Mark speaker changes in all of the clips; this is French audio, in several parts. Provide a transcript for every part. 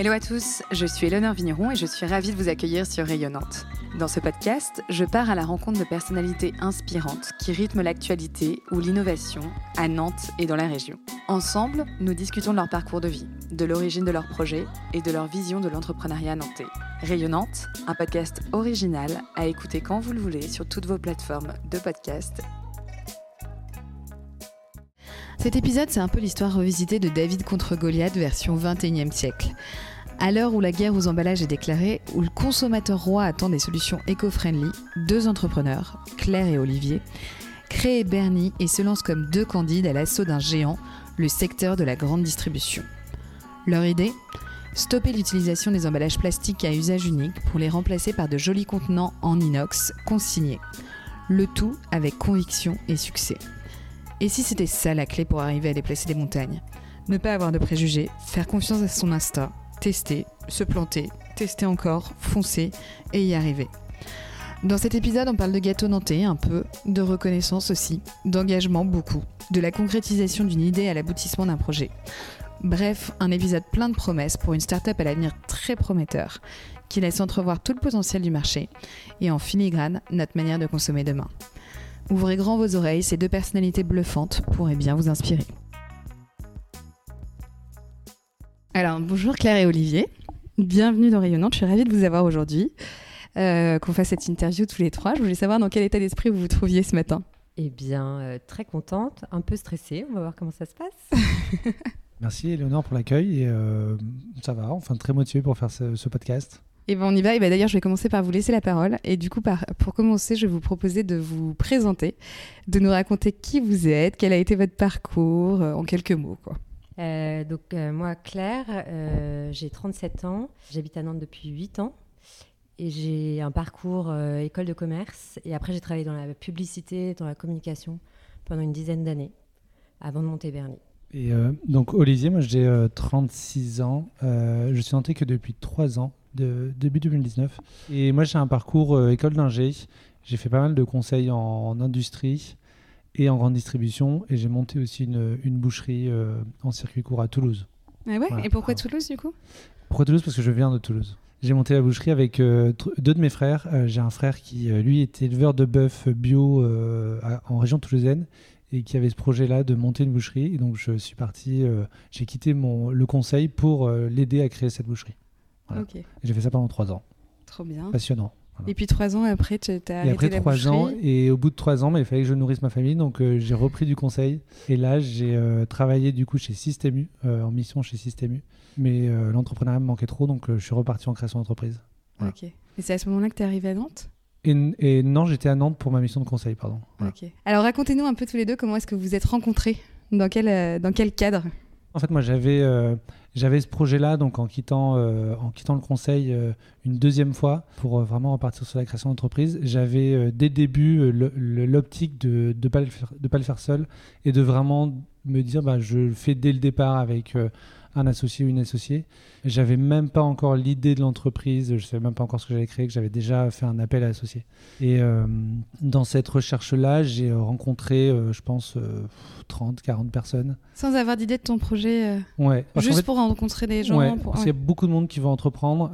Speaker 1: Hello à tous, je suis Eleonore Vigneron et je suis ravie de vous accueillir sur Rayonnante. Dans ce podcast, je pars à la rencontre de personnalités inspirantes qui rythment l'actualité ou l'innovation à Nantes et dans la région. Ensemble, nous discutons de leur parcours de vie, de l'origine de leur projet et de leur vision de l'entrepreneuriat nantais. Rayonnante, un podcast original à écouter quand vous le voulez sur toutes vos plateformes de podcast
Speaker 2: cet épisode, c'est un peu l'histoire revisitée de David contre Goliath version 21e siècle. À l'heure où la guerre aux emballages est déclarée, où le consommateur roi attend des solutions éco-friendly, deux entrepreneurs, Claire et Olivier, créent Bernie et se lancent comme deux candides à l'assaut d'un géant, le secteur de la grande distribution. Leur idée? Stopper l'utilisation des emballages plastiques à usage unique pour les remplacer par de jolis contenants en inox consignés. Le tout avec conviction et succès. Et si c'était ça la clé pour arriver à déplacer des montagnes? Ne pas avoir de préjugés, faire confiance à son instinct, tester, se planter, tester encore, foncer et y arriver. Dans cet épisode, on parle de gâteau nantais un peu, de reconnaissance aussi, d'engagement beaucoup, de la concrétisation d'une idée à l'aboutissement d'un projet. Bref, un épisode plein de promesses pour une start-up à l'avenir très prometteur, qui laisse entrevoir tout le potentiel du marché et en filigrane notre manière de consommer demain. Ouvrez grand vos oreilles, ces deux personnalités bluffantes pourraient bien vous inspirer. Alors, bonjour Claire et Olivier. Bienvenue dans Rayonnante. Je suis ravie de vous avoir aujourd'hui. Euh, qu'on fasse cette interview tous les trois. Je voulais savoir dans quel état d'esprit vous vous trouviez ce matin.
Speaker 3: Eh bien, euh, très contente, un peu stressée. On va voir comment ça se passe.
Speaker 4: Merci Eleonore pour l'accueil et euh, ça va, enfin très motivé pour faire ce podcast.
Speaker 2: Et ben on y va. Et ben d'ailleurs, je vais commencer par vous laisser la parole. Et du coup, pour commencer, je vais vous proposer de vous présenter, de nous raconter qui vous êtes, quel a été votre parcours, en quelques mots, quoi.
Speaker 3: Euh, donc euh, moi, Claire, j'ai 37 ans, j'habite à Nantes depuis 8 ans et j'ai un parcours école de commerce et après j'ai travaillé dans la publicité, dans la communication pendant une dizaine d'années avant de monter Bernie.
Speaker 4: Et donc Olivier, moi j'ai 36 ans, je suis nantais que depuis 3 ans de, début 2019. Et moi, j'ai un parcours euh, école d'ingé. J'ai fait pas mal de conseils en, industrie et en grande distribution. Et j'ai monté aussi une, une boucherie euh, en circuit court à Toulouse.
Speaker 2: Ah ouais Et pourquoi Toulouse, du coup?
Speaker 4: Pourquoi Toulouse? Parce que je viens de Toulouse. J'ai monté la boucherie avec euh, deux de mes frères. j'ai un frère qui, lui, était éleveur de bœuf bio en région toulousaine et qui avait ce projet-là de monter une boucherie. Et donc, je suis parti, j'ai quitté mon, le conseil pour l'aider à créer cette boucherie. J'ai fait ça pendant trois ans.
Speaker 2: Trop bien.
Speaker 4: Passionnant.
Speaker 2: Et puis trois ans après, tu as arrêté
Speaker 4: Et après trois ans, et au bout de trois ans, mais il fallait que je nourrisse ma famille, donc euh, j'ai repris du conseil. Et là, j'ai euh, travaillé du coup chez Systemu, euh, en mission chez Systemu. Mais l'entrepreneuriat me manquait trop, donc je suis reparti en création d'entreprise.
Speaker 2: Ok. Et c'est à ce moment-là que tu es arrivé à Nantes?
Speaker 4: Et, et, non, j'étais à Nantes pour ma mission de conseil, pardon.
Speaker 2: Ok. Alors racontez-nous un peu tous les deux comment est-ce que vous vous êtes rencontrés? Dans quel, dans quel cadre?
Speaker 4: En fait, moi, j'avais j'avais ce projet-là, donc en quittant, euh, le conseil euh, une deuxième fois pour euh, vraiment repartir sur la création d'entreprise, j'avais dès le début l'optique de ne pas, le faire, pas le faire seul et de vraiment me dire bah, je le fais dès le départ avec un associé ou une associée. J'avais même pas encore l'idée de l'entreprise, je savais même pas encore ce que j'allais créer, que j'avais déjà fait un appel à associés. Et euh, dans cette recherche-là, j'ai rencontré, euh, je pense, 30, euh, 40 personnes.
Speaker 2: Sans avoir d'idée de ton projet
Speaker 4: Ouais.
Speaker 2: Juste pour rencontrer des gens
Speaker 4: ouais, Parce qu'il y a beaucoup de monde qui veut entreprendre.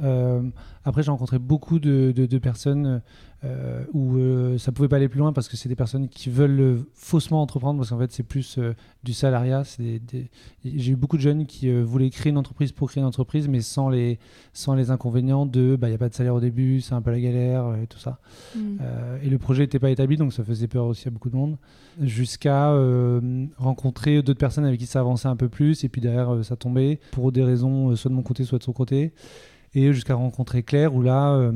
Speaker 4: après, j'ai rencontré beaucoup de, de, de personnes euh, où euh, ça pouvait pas aller plus loin parce que c'est des personnes qui veulent euh, faussement entreprendre parce qu'en fait c'est plus du salariat. J'ai eu beaucoup de jeunes qui voulaient créer une entreprise pour créer une entreprise mais sans les, sans les inconvénients de bah, il n'y a pas de salaire au début, c'est un peu la galère et tout ça. Mm. et le projet n'était pas établi donc ça faisait peur aussi à beaucoup de monde. Jusqu'à rencontrer d'autres personnes avec qui ça avançait un peu plus et puis derrière ça tombait pour des raisons soit de mon côté soit de son côté. Et jusqu'à rencontrer Claire où là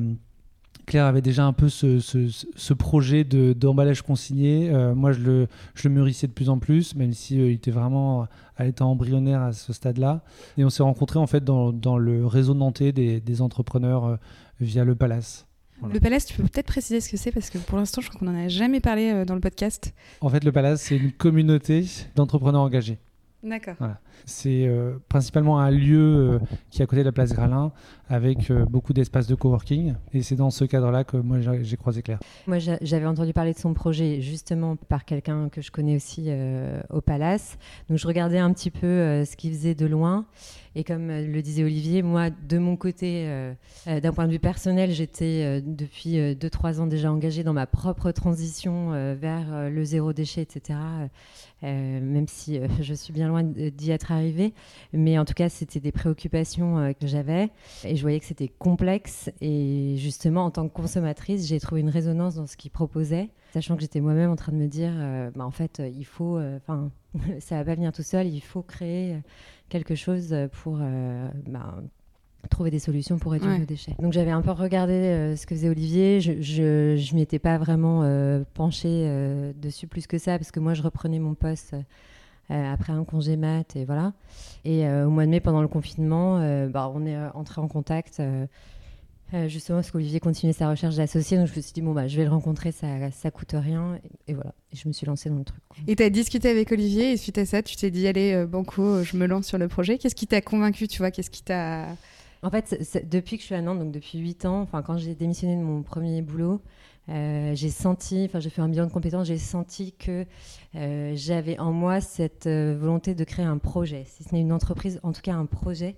Speaker 4: Claire avait déjà un peu ce, projet d'emballage consigné. Euh, moi, je le, je le mûrissais de plus en plus, même s'il si, euh, était vraiment à l'état embryonnaire à ce stade-là. Et on s'est rencontrés en fait dans, dans, le réseau nantais des, des entrepreneurs euh, via le Palace.
Speaker 2: Le Palace, tu peux peut-être préciser ce que c'est parce que pour l'instant, je crois qu'on n'en a jamais parlé dans le podcast.
Speaker 4: En fait, le Palace, c'est une communauté d'entrepreneurs engagés.
Speaker 2: D'accord.
Speaker 4: C'est principalement un lieu qui est à côté de la place Gralin, avec euh, beaucoup d'espaces de coworking. Et c'est dans ce cadre-là que moi j'ai croisé Claire.
Speaker 3: Moi j'avais entendu parler de son projet justement par quelqu'un que je connais aussi euh, au Palace. Donc je regardais un petit peu euh, ce qu'il faisait de loin. Et comme le disait Olivier, moi, de mon côté, d'un point de vue personnel, j'étais depuis 2-3 ans déjà engagée dans ma propre transition vers le zéro déchet, etc. même si je suis bien loin d'y être arrivée. Mais en tout cas, c'était des préoccupations que j'avais. Et je voyais que c'était complexe. Et justement, en tant que consommatrice, j'ai trouvé une résonance dans ce qu'il proposait, sachant que j'étais moi-même en train de me dire, euh, bah, en fait, il faut, euh, enfin, ça va pas venir tout seul, il faut créer quelque chose pour bah, trouver des solutions pour réduire nos déchets. Donc j'avais un peu regardé ce que faisait Olivier. Je ne m'y étais pas vraiment penchée dessus plus que ça, parce que moi, je reprenais mon poste euh, après un congé mat et voilà. Et euh, au mois de mai, pendant le confinement, euh, bah, on est entré en contact. justement parce qu'Olivier continuait sa recherche d'associés, donc je me suis dit bon bah je vais le rencontrer, ça ça coûte rien et, voilà. Et je me suis lancée dans le truc.
Speaker 2: Et tu as discuté avec Olivier et suite à ça, tu t'es dit allez banco, je me lance sur le projet. Qu'est-ce qui t'a convaincu, tu vois? Qu'est-ce qui t'a
Speaker 3: En fait, depuis que je suis à Nantes, donc depuis 8 ans, quand j'ai démissionné de mon premier boulot, euh, j'ai senti, enfin j'ai fait un bilan de compétences, j'ai senti que euh, j'avais en moi cette euh, volonté de créer un projet, si ce n'est une entreprise, en tout cas un projet.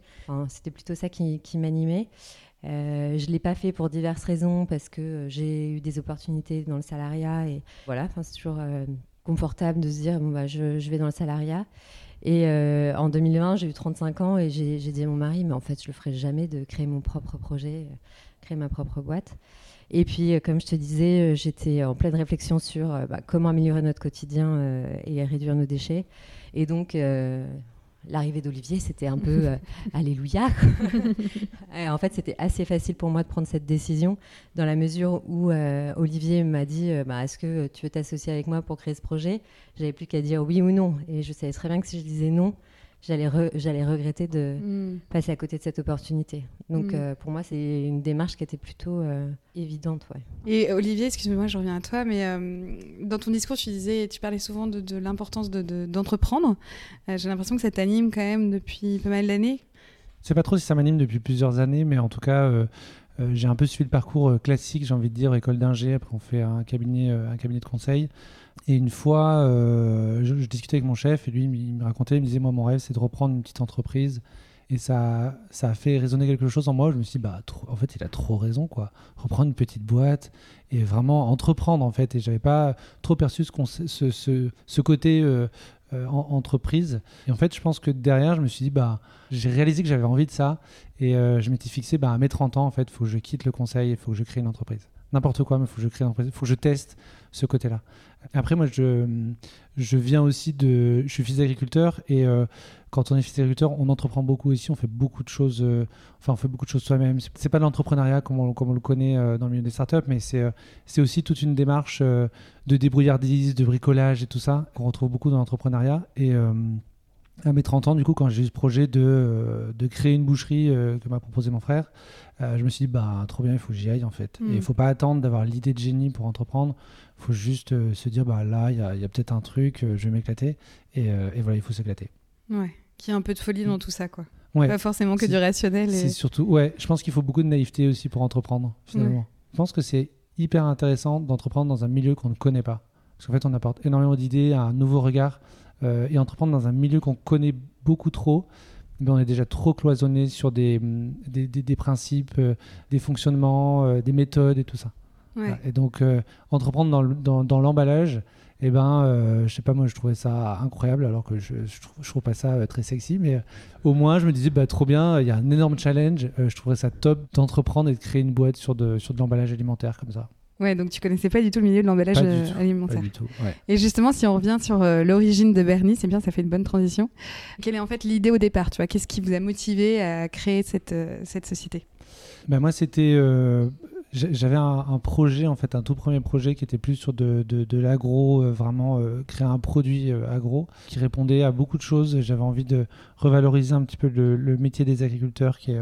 Speaker 3: C'était plutôt ça qui, m'animait. je ne l'ai pas fait pour diverses raisons, parce que j'ai eu des opportunités dans le salariat et voilà, c'est toujours confortable de se dire bon, bah, je vais dans le salariat. Et en 2020, j'ai eu 35 ans et j'ai dit à mon mari, mais en fait, je le ferai jamais de créer mon propre projet, créer ma propre boîte. Et puis, euh, comme je te disais, euh, j'étais en pleine réflexion sur euh, bah, comment améliorer notre quotidien et réduire nos déchets. Et donc, l'arrivée d'Olivier, c'était un peu alléluia. en fait, c'était assez facile pour moi de prendre cette décision, dans la mesure où Olivier m'a dit bah, Est-ce que tu veux t'associer avec moi pour créer ce projet? J'avais plus qu'à dire oui ou non. Et je savais très bien que si je disais non, j'allais j'allais regretter de mm. passer à côté de cette opportunité. Donc mm. euh, pour moi, c'est une démarche qui était plutôt euh, évidente. Ouais.
Speaker 2: Et Olivier, excuse-moi, je reviens à toi, mais euh, dans ton discours, tu disais, tu parlais souvent de, l'importance d'entreprendre. De, J'ai l'impression que ça t'anime quand même depuis pas mal d'années.
Speaker 4: Je sais pas trop si ça m'anime depuis plusieurs années, mais en tout cas. j'ai un peu suivi le parcours classique, j'ai envie de dire, école d'ingé, après on fait un cabinet, un cabinet de conseil. Et une fois, euh, je, discutais avec mon chef et lui, il me racontait, il me disait, moi, mon rêve, c'est de reprendre une petite entreprise. Et ça, ça a fait résonner quelque chose en moi. Je me suis dit, bah, en fait, il a trop raison, quoi. Reprendre une petite boîte et vraiment entreprendre, en fait. Et j'avais pas trop perçu ce, côté euh, euh, entreprise. Et en fait, je pense que derrière, je me suis dit, bah, j'ai réalisé que j'avais envie de ça. Et je m'étais fixé, bah, à mes 30 ans, en fait, il faut que je quitte le conseil, il faut que je crée une entreprise. N'importe quoi, mais il faut que je teste ce côté-là. Après, moi, je, je viens aussi de. Je suis fils d'agriculteur et euh, quand on est fils d'agriculteur, on entreprend beaucoup aussi. On fait beaucoup de choses. Euh, enfin, on fait beaucoup de choses soi-même. C'est pas de l'entrepreneuriat comme on, comme on le connaît euh, dans le milieu des startups, mais c'est c'est aussi toute une démarche de débrouillardise, de bricolage et tout ça qu'on retrouve beaucoup dans l'entrepreneuriat. Et à mes 30 ans, du coup, quand j'ai eu ce projet de, de créer une boucherie que m'a proposé mon frère, je me suis dit, bah, trop bien, il faut que j'y aille en fait. Et il ne mm. faut pas attendre d'avoir l'idée de génie pour entreprendre il faut juste euh, se dire, bah, là, il y a, peut-être un truc, euh, je vais m'éclater. Euh, et, voilà, il faut s'éclater.
Speaker 2: Ouais, qu'il y ait un peu de folie dans mm. tout ça, quoi. Pas forcément que du rationnel.
Speaker 4: C'est surtout, ouais, je pense qu'il faut beaucoup de naïveté aussi pour entreprendre, finalement. Je pense que c'est hyper intéressant d'entreprendre dans un milieu qu'on ne connaît pas. Parce qu'en fait, on apporte énormément d'idées, un nouveau regard. Et entreprendre dans un milieu qu'on connaît beaucoup trop, mais on est déjà trop cloisonné sur des, des, des principes, des fonctionnements, des méthodes et tout ça. Et donc, euh, entreprendre dans, l'emballage, eh ben, euh, je sais pas, moi, je trouvais ça incroyable, alors que je, je, trouve, pas ça euh, très sexy, mais au moins, je me disais, bah, trop bien, il y a un énorme challenge, je trouverais ça top d'entreprendre et de créer une boîte sur de, sur de l'emballage alimentaire comme ça.
Speaker 2: Ouais, donc tu connaissais pas du tout le milieu de l'emballage alimentaire.
Speaker 4: Pas du tout, ouais.
Speaker 2: Et justement, si on revient sur l'origine de Bernie, c'est bien, ça fait une bonne transition. Quelle est en fait l'idée au départ Tu vois, qu'est-ce qui vous a motivé à créer cette, cette société?
Speaker 4: Ben moi, c'était j'avais un, projet, en fait, un tout premier projet qui était plus sur de, de, l'agro, euh, vraiment euh, créer un produit euh, agro qui répondait à beaucoup de choses. J'avais envie de revaloriser un petit peu le, métier des agriculteurs qui est,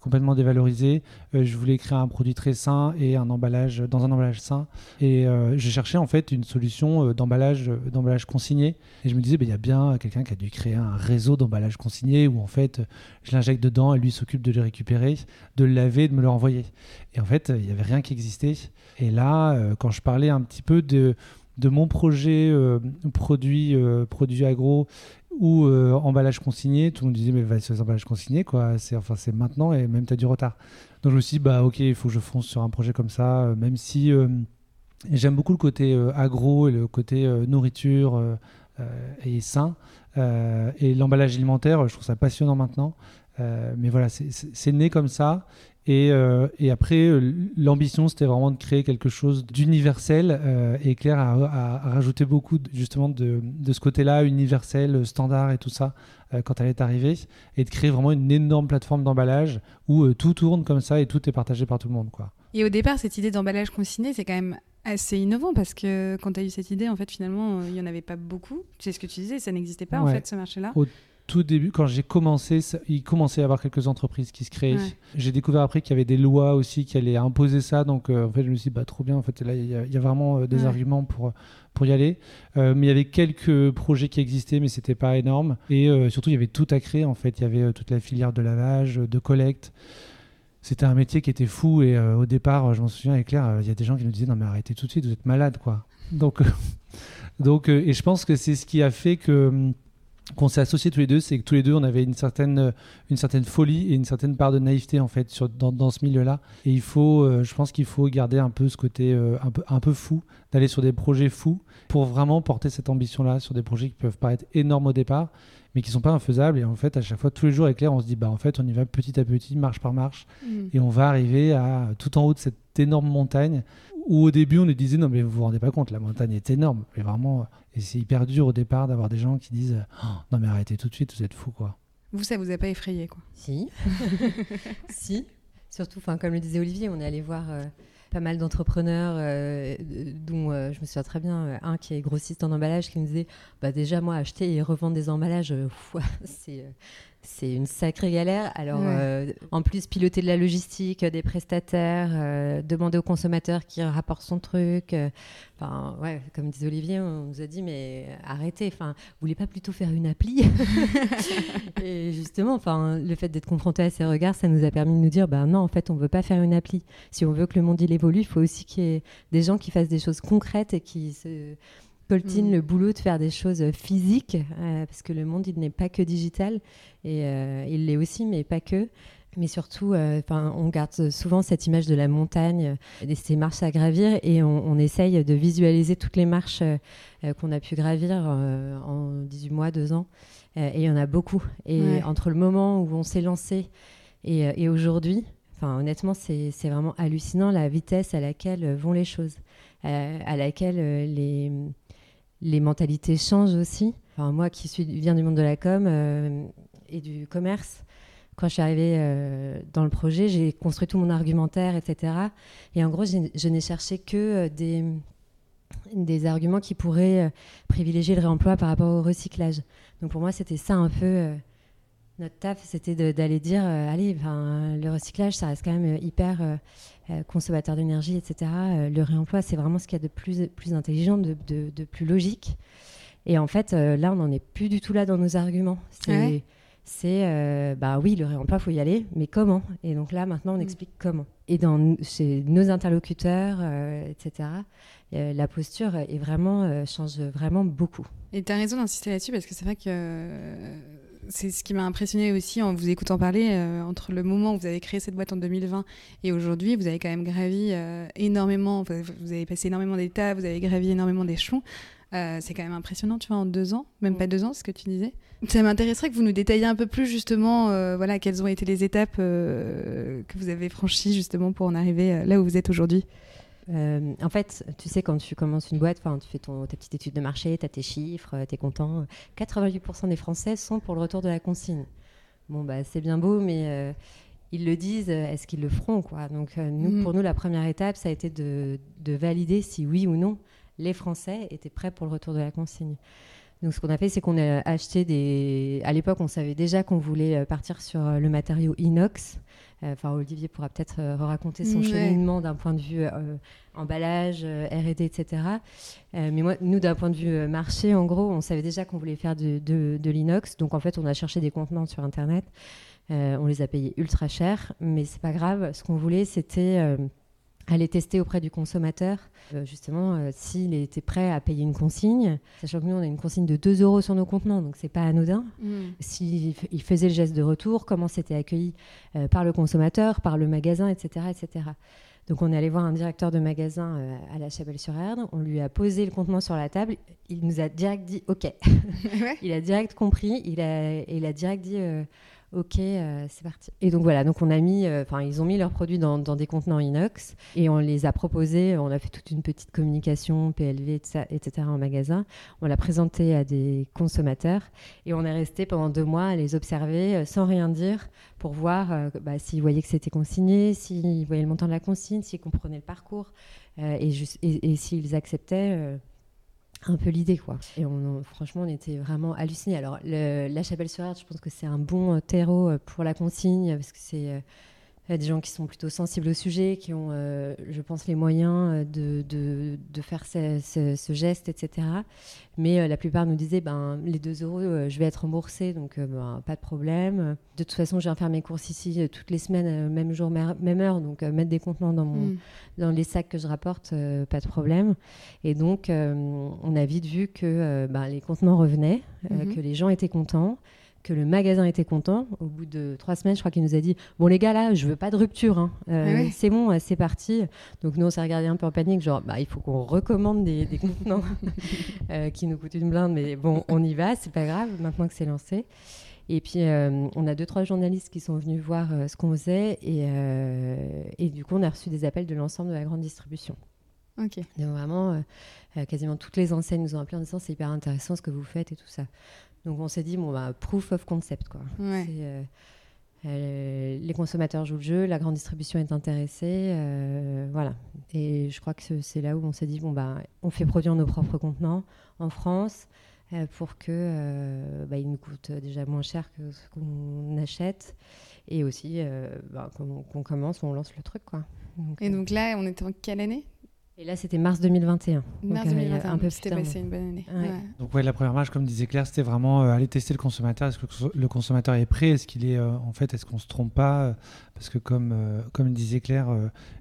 Speaker 4: complètement dévalorisé. Euh, je voulais créer un produit très sain et un emballage dans un emballage sain. Et euh, j'ai cherché en fait une solution d'emballage, d'emballage consigné. Et je me disais, bah, il y a bien quelqu'un qui a dû créer un réseau d'emballage consigné où en fait je l'injecte dedans et lui s'occupe de le récupérer, de le laver, de me le renvoyer. Et en fait, il n'y avait rien qui existait. Et là, quand je parlais un petit peu de de mon projet produit, produit agro ou euh, emballage consigné. Tout le monde disait, mais vas-y, sur emballage consigné, quoi. C'est maintenant et même tu as du retard. Donc je me suis dit, bah ok, il faut que je fonce sur un projet comme ça, euh, même si euh, j'aime beaucoup le côté agro et le côté nourriture et sain. et l'emballage alimentaire, je trouve ça passionnant maintenant. mais voilà, c'est né comme ça. Euh, et, après, euh, l'ambition, c'était vraiment de créer quelque chose d'universel. Euh, et Claire a, rajouté beaucoup justement de, ce côté-là, universel, standard et tout ça, quand elle est arrivée. Et de créer vraiment une énorme plateforme d'emballage où tout tourne comme ça et tout est partagé par tout le monde. Quoi.
Speaker 2: Et au départ, cette idée d'emballage consigné, c'est quand même assez innovant parce que quand tu as eu cette idée, en fait, finalement, il n'y en avait pas beaucoup. Sais ce que tu disais, ça n'existait pas en fait, ce marché-là
Speaker 4: tout début, quand j'ai commencé, il commençait à y avoir quelques entreprises qui se créaient. J'ai découvert après qu'il y avait des lois aussi qui allaient imposer ça. Donc, euh, en fait, je me suis dit, bah, trop bien. En fait, là, il y, a vraiment euh, des arguments pour, pour y aller. Euh, mais il y avait quelques projets qui existaient, mais c'était pas énorme. Et surtout, il y avait tout à créer. En fait, il y avait toute la filière de lavage, de collecte. C'était un métier qui était fou. Et au départ, je m'en souviens avec Claire, il y a des gens qui nous disaient, non, mais arrêtez tout de suite, vous êtes malade, quoi. Donc, donc et je pense que c'est ce qui a fait que hum, qu'on s'est associés tous les deux, c'est que tous les deux, on avait une certaine, euh, une certaine folie et une certaine part de naïveté en fait sur, dans, dans ce milieu-là. Et il faut, euh, je pense qu'il faut garder un peu ce côté euh, un, peu, un peu fou, d'aller sur des projets fous pour vraiment porter cette ambition-là sur des projets qui peuvent paraître énormes au départ, mais qui sont pas infaisables. Et en fait, à chaque fois, tous les jours avec Claire, on se dit, bah en fait, on y va petit à petit, marche par marche, mmh. et on va arriver à tout en haut de cette énorme montagne où au début on nous disait non mais vous vous rendez pas compte la montagne est énorme. Et vraiment et c'est hyper dur au départ d'avoir des gens qui disent oh, non mais arrêtez tout de suite vous êtes fou quoi.
Speaker 2: Vous ça vous a pas effrayé quoi.
Speaker 3: Si. Si. Surtout enfin comme le disait Olivier on est allé voir euh, pas mal d'entrepreneurs euh, dont euh, je me souviens très bien un qui est grossiste en emballage qui me disait bah déjà moi acheter et revendre des emballages c'est c'est une sacrée galère. Alors, euh, en plus, piloter de la logistique, des prestataires, euh, demander au consommateur qui rapporte son truc. Euh, enfin, ouais, comme disait Olivier, on nous a dit, mais arrêtez, enfin, vous voulez pas plutôt faire une appli Et justement, enfin, le fait d'être confronté à ces regards, ça nous a permis de nous dire, ben non, en fait, on veut pas faire une appli. Si on veut que le monde il évolue, il faut aussi qu'il y ait des gens qui fassent des choses concrètes et qui se coltine mm. le boulot de faire des choses physiques, euh, parce que le monde, il n'est pas que digital, et euh, il l'est aussi, mais pas que. Mais surtout, euh, on garde souvent cette image de la montagne, de ces marches à gravir, et on, essaye de visualiser toutes les marches qu'on a pu gravir en 18 mois, 2 ans. et il y en a beaucoup. Et entre le moment où on s'est lancé et, et aujourd'hui, Enfin, honnêtement, c'est vraiment hallucinant la vitesse à laquelle vont les choses, à laquelle les, les mentalités changent aussi. Enfin, moi qui suis, viens du monde de la com euh, et du commerce, quand je suis arrivée euh, dans le projet, j'ai construit tout mon argumentaire, etc. Et en gros, je n'ai cherché que euh, des, des arguments qui pourraient privilégier le réemploi par rapport au recyclage. Donc pour moi, c'était ça un peu notre taf, c'était d'aller dire, allez, le recyclage, ça reste quand même hyper euh, consommateur d'énergie, etc. Euh, le réemploi, c'est vraiment ce qu'il y a de plus, plus intelligent, de, de, plus logique. Et en fait, euh, là, on n'en est plus du tout là dans nos arguments. C'est, c'est bah oui, le réemploi, il faut y aller, mais comment? Et donc là, maintenant, on mm. explique comment. Et dans, chez nos interlocuteurs, etc., la posture est vraiment, change vraiment beaucoup.
Speaker 2: Et tu as raison d'insister là-dessus, parce que c'est vrai que c'est ce qui m'a impressionné aussi en vous écoutant parler, euh, entre le moment où vous avez créé cette boîte en 2020 et aujourd'hui, vous avez quand même gravi euh, énormément, vous avez passé énormément d'étapes, vous avez gravi énormément d'échelons. Euh, c'est quand même impressionnant, tu vois, en deux ans, même pas deux ans, ce que tu disais. Ça m'intéresserait que vous nous détailliez un peu plus justement, voilà, quelles ont été les étapes que vous avez franchies justement pour en arriver là où vous êtes aujourd'hui.
Speaker 3: Euh, en fait, tu sais, quand tu commences une boîte, tu fais ton, ta petite étude de marché, tu as tes chiffres, euh, tu es content. 88% des Français sont pour le retour de la consigne. Bon, bah, c'est bien beau, mais euh, ils le disent, est-ce qu'ils le feront quoi? Donc, nous, mhm. pour nous, la première étape, ça a été de, de, valider si oui ou non les Français étaient prêts pour le retour de la consigne. Donc ce qu'on a fait, c'est qu'on a acheté des... À l'époque, on savait déjà qu'on voulait partir sur le matériau inox. Enfin, Olivier pourra peut-être raconter son cheminement d'un point de vue emballage, R&D, etc. mais moi, nous, d'un point de vue marché, en gros, on savait déjà qu'on voulait faire de, de l'inox. Donc en fait, on a cherché des contenants sur Internet. on les a payés ultra cher, mais c'est pas grave. Ce qu'on voulait, c'était aller tester auprès du consommateur, euh, justement, euh, s'il était prêt à payer une consigne, sachant que nous, on a une consigne de 2 euros sur nos contenants, donc c'est pas anodin. Mm. S'il faisait le geste de retour, comment c'était accueilli euh, par le consommateur, par le magasin, etc., etc. Donc on est allé voir un directeur de magasin à la Chapelle-sur-Erdre, on lui a posé le contenant sur la table, il nous a direct dit OK. il a direct compris, il a, il a direct dit Ok, euh, c'est parti. Et donc voilà, donc on a mis, euh, enfin ils ont mis leurs produits dans, des contenants inox et on les a proposés. On a fait toute une petite communication PLV, etc. en magasin. On l'a présenté à des consommateurs et on est resté pendant deux mois à les observer euh, sans rien dire pour voir bah, s'ils voyaient que c'était consigné, s'ils voyaient le montant de la consigne, s'ils comprenaient le parcours et, et s'ils acceptaient un peu l'idée quoi. Et on, franchement, on était vraiment hallucinés. Alors la Chapelle-sur-Erdre, je pense que c'est un bon euh, terreau euh, pour la consigne parce que c'est euh, il y a des gens qui sont plutôt sensibles au sujet, qui ont, euh, je pense, les moyens euh, de, de, faire ce, geste, etc. Mais euh, la plupart nous disaient, ben, les 2 euros, je vais être remboursé, donc ben, pas de problème. De toute façon, je viens faire mes courses ici toutes les semaines, même jour, même heure, donc mettre des contenants dans, mon, mm. dans les sacs que je rapporte, pas de problème. Et donc, on a vite vu que ben, les contenants revenaient, mm-hmm. que les gens étaient contents que le magasin était content. Au bout de trois semaines, je crois qu'il nous a dit Bon, les gars, là, je veux pas de rupture. Hein. Euh, c'est bon, c'est parti. Donc, nous, on s'est regardé un peu en panique genre, bah, il faut qu'on recommande des, contenants euh, qui nous coûtent une blinde. Mais bon, on y va, c'est pas grave, maintenant que c'est lancé. Et puis, euh, on a deux, trois journalistes qui sont venus voir ce qu'on faisait. Et, et, du coup, on a reçu des appels de l'ensemble de la grande distribution.
Speaker 2: Ok.
Speaker 3: Donc, vraiment, quasiment toutes les enseignes nous ont appelé en disant c'est hyper intéressant ce que vous faites et tout ça. Donc on s'est dit, bon, bah, proof of concept. Quoi. Euh, euh, les consommateurs jouent le jeu, la grande distribution est intéressée. Euh, voilà. Et je crois que c'est là où on s'est dit, bon, bah, on fait produire nos propres contenants en France pour que bah, ils nous coûtent déjà moins cher que ce qu'on achète. Et aussi, bah, qu'on commence, on lance le truc. Quoi.
Speaker 2: et donc là, on était en quelle année?
Speaker 3: Et là, c'était mars 2021.
Speaker 2: Mars 2021, un peu c'était passé une bonne année.
Speaker 4: Donc, ouais, la première marche, comme disait Claire, c'était vraiment euh, aller tester le consommateur. Est-ce que le consommateur est prêt? Est-ce qu'il est, euh, en fait, est-ce qu'on se trompe pas? Parce que, comme, euh, comme disait Claire,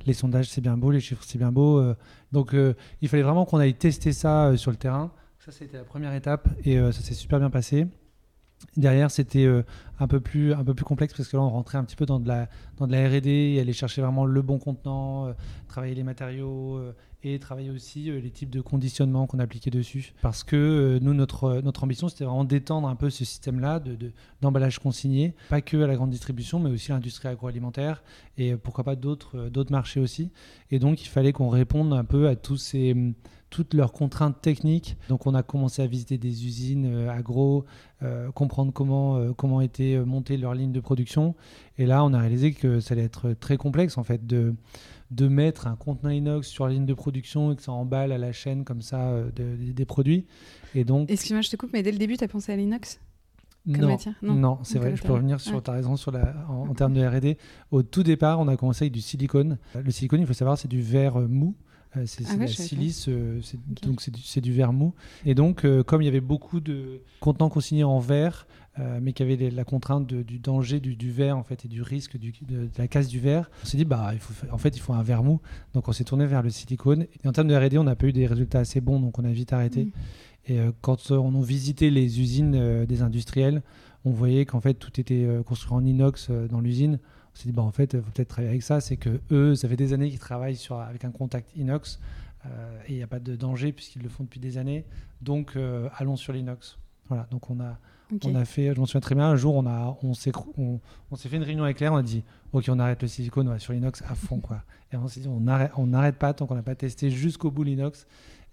Speaker 4: les sondages, c'est bien beau, les chiffres, c'est bien beau. donc, il fallait vraiment qu'on aille tester ça sur le terrain. Ça, c'était la première étape et ça s'est super bien passé. Derrière, c'était un, peu plus, un peu plus complexe parce que là, on rentrait un petit peu dans de la, dans de la RD, aller chercher vraiment le bon contenant, travailler les matériaux, et travailler aussi euh, les types de conditionnement qu'on appliquait dessus. Parce que euh, nous, notre, euh, notre ambition, c'était vraiment d'étendre un peu ce système-là d'emballage de, consigné, pas que à la grande distribution, mais aussi à l'industrie agroalimentaire et pourquoi pas d'autres marchés aussi. Et donc, il fallait qu'on réponde un peu à tous ces toutes leurs contraintes techniques. Donc on a commencé à visiter des usines agro, comprendre comment, comment était montée leur ligne de production. Et là, on a réalisé que ça allait être très complexe en fait de, de mettre un contenant inox sur la ligne de production et que ça emballe à la chaîne comme ça euh, des produits. Et donc.
Speaker 2: Excuse-moi, je te coupe, mais dès le début, tu as pensé à l'inox
Speaker 4: non, non, c'est vrai, je peux revenir sur ta raison sur la, en, termes de RD. Au tout départ, on a commencé avec du silicone. Le silicone, il faut savoir, c'est du verre euh, mou. Euh, c'est ah la silice, donc c'est du, verre mou. Et donc, comme il y avait beaucoup de contenants consignés en verre, euh, mais qui avait la contrainte du danger du, verre en fait et du risque de, la casse du verre. On s'est dit bah il faut en fait il faut un verre mou, donc on s'est tourné vers le silicone. Et en termes de R&D, on n'a pas eu des résultats assez bons, donc on a vite arrêté. Mm. Et euh, quand euh, on a visité les usines des industriels, on voyait qu'en fait tout était construit en inox dans l'usine. On s'est dit bah en fait faut peut-être travailler avec ça. C'est que eux, ça fait des années qu'ils travaillent sur avec un contact inox et il n'y a pas de danger puisqu'ils le font depuis des années. Donc allons sur l'inox. Voilà, donc on a on a fait, je m'en souviens très bien, un jour, on, a, on s'est on, fait une réunion avec Claire, on a dit, OK, on arrête le silicone, on va sur l'inox à fond. Quoi. Et on s'est dit, on n'arrête on pas tant qu'on n'a pas testé jusqu'au bout l'inox.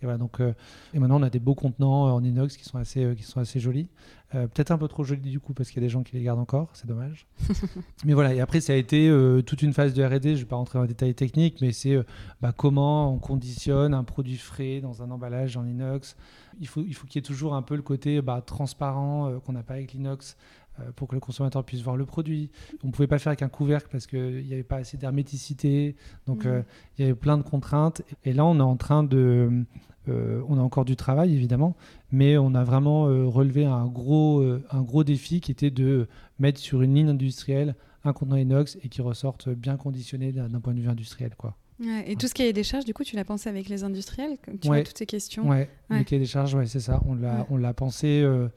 Speaker 4: Voilà, donc, et maintenant, on a des beaux contenants en inox qui sont assez, qui sont assez jolis. Peut-être un peu trop jolis du coup, parce qu'il y a des gens qui les gardent encore, c'est dommage. mais voilà, et après, ça a été toute une phase de RD. Je ne vais pas rentrer dans les détails techniques, mais c'est bah, comment on conditionne un produit frais dans un emballage en inox. Il faut, il faut qu'il y ait toujours un peu le côté bah, transparent qu'on n'a pas avec l'inox. Euh, pour que le consommateur puisse voir le produit. On ne pouvait pas faire avec un couvercle parce qu'il n'y avait pas assez d'herméticité. Donc, euh, il y avait plein de contraintes. Et là, on est en train de... Euh, on a encore du travail, évidemment, mais on a vraiment relevé un gros, un gros défi qui était de mettre sur une ligne industrielle un contenant inox et qui ressorte bien conditionné d'un point de vue industriel. Quoi
Speaker 2: et tout ce qui est des charges, du coup, tu l'as pensé avec les industriels Tu vois toutes ces questions
Speaker 4: Ouais, les cahiers des charges, ouais, c'est ça. On l'a, on l'a pensé euh,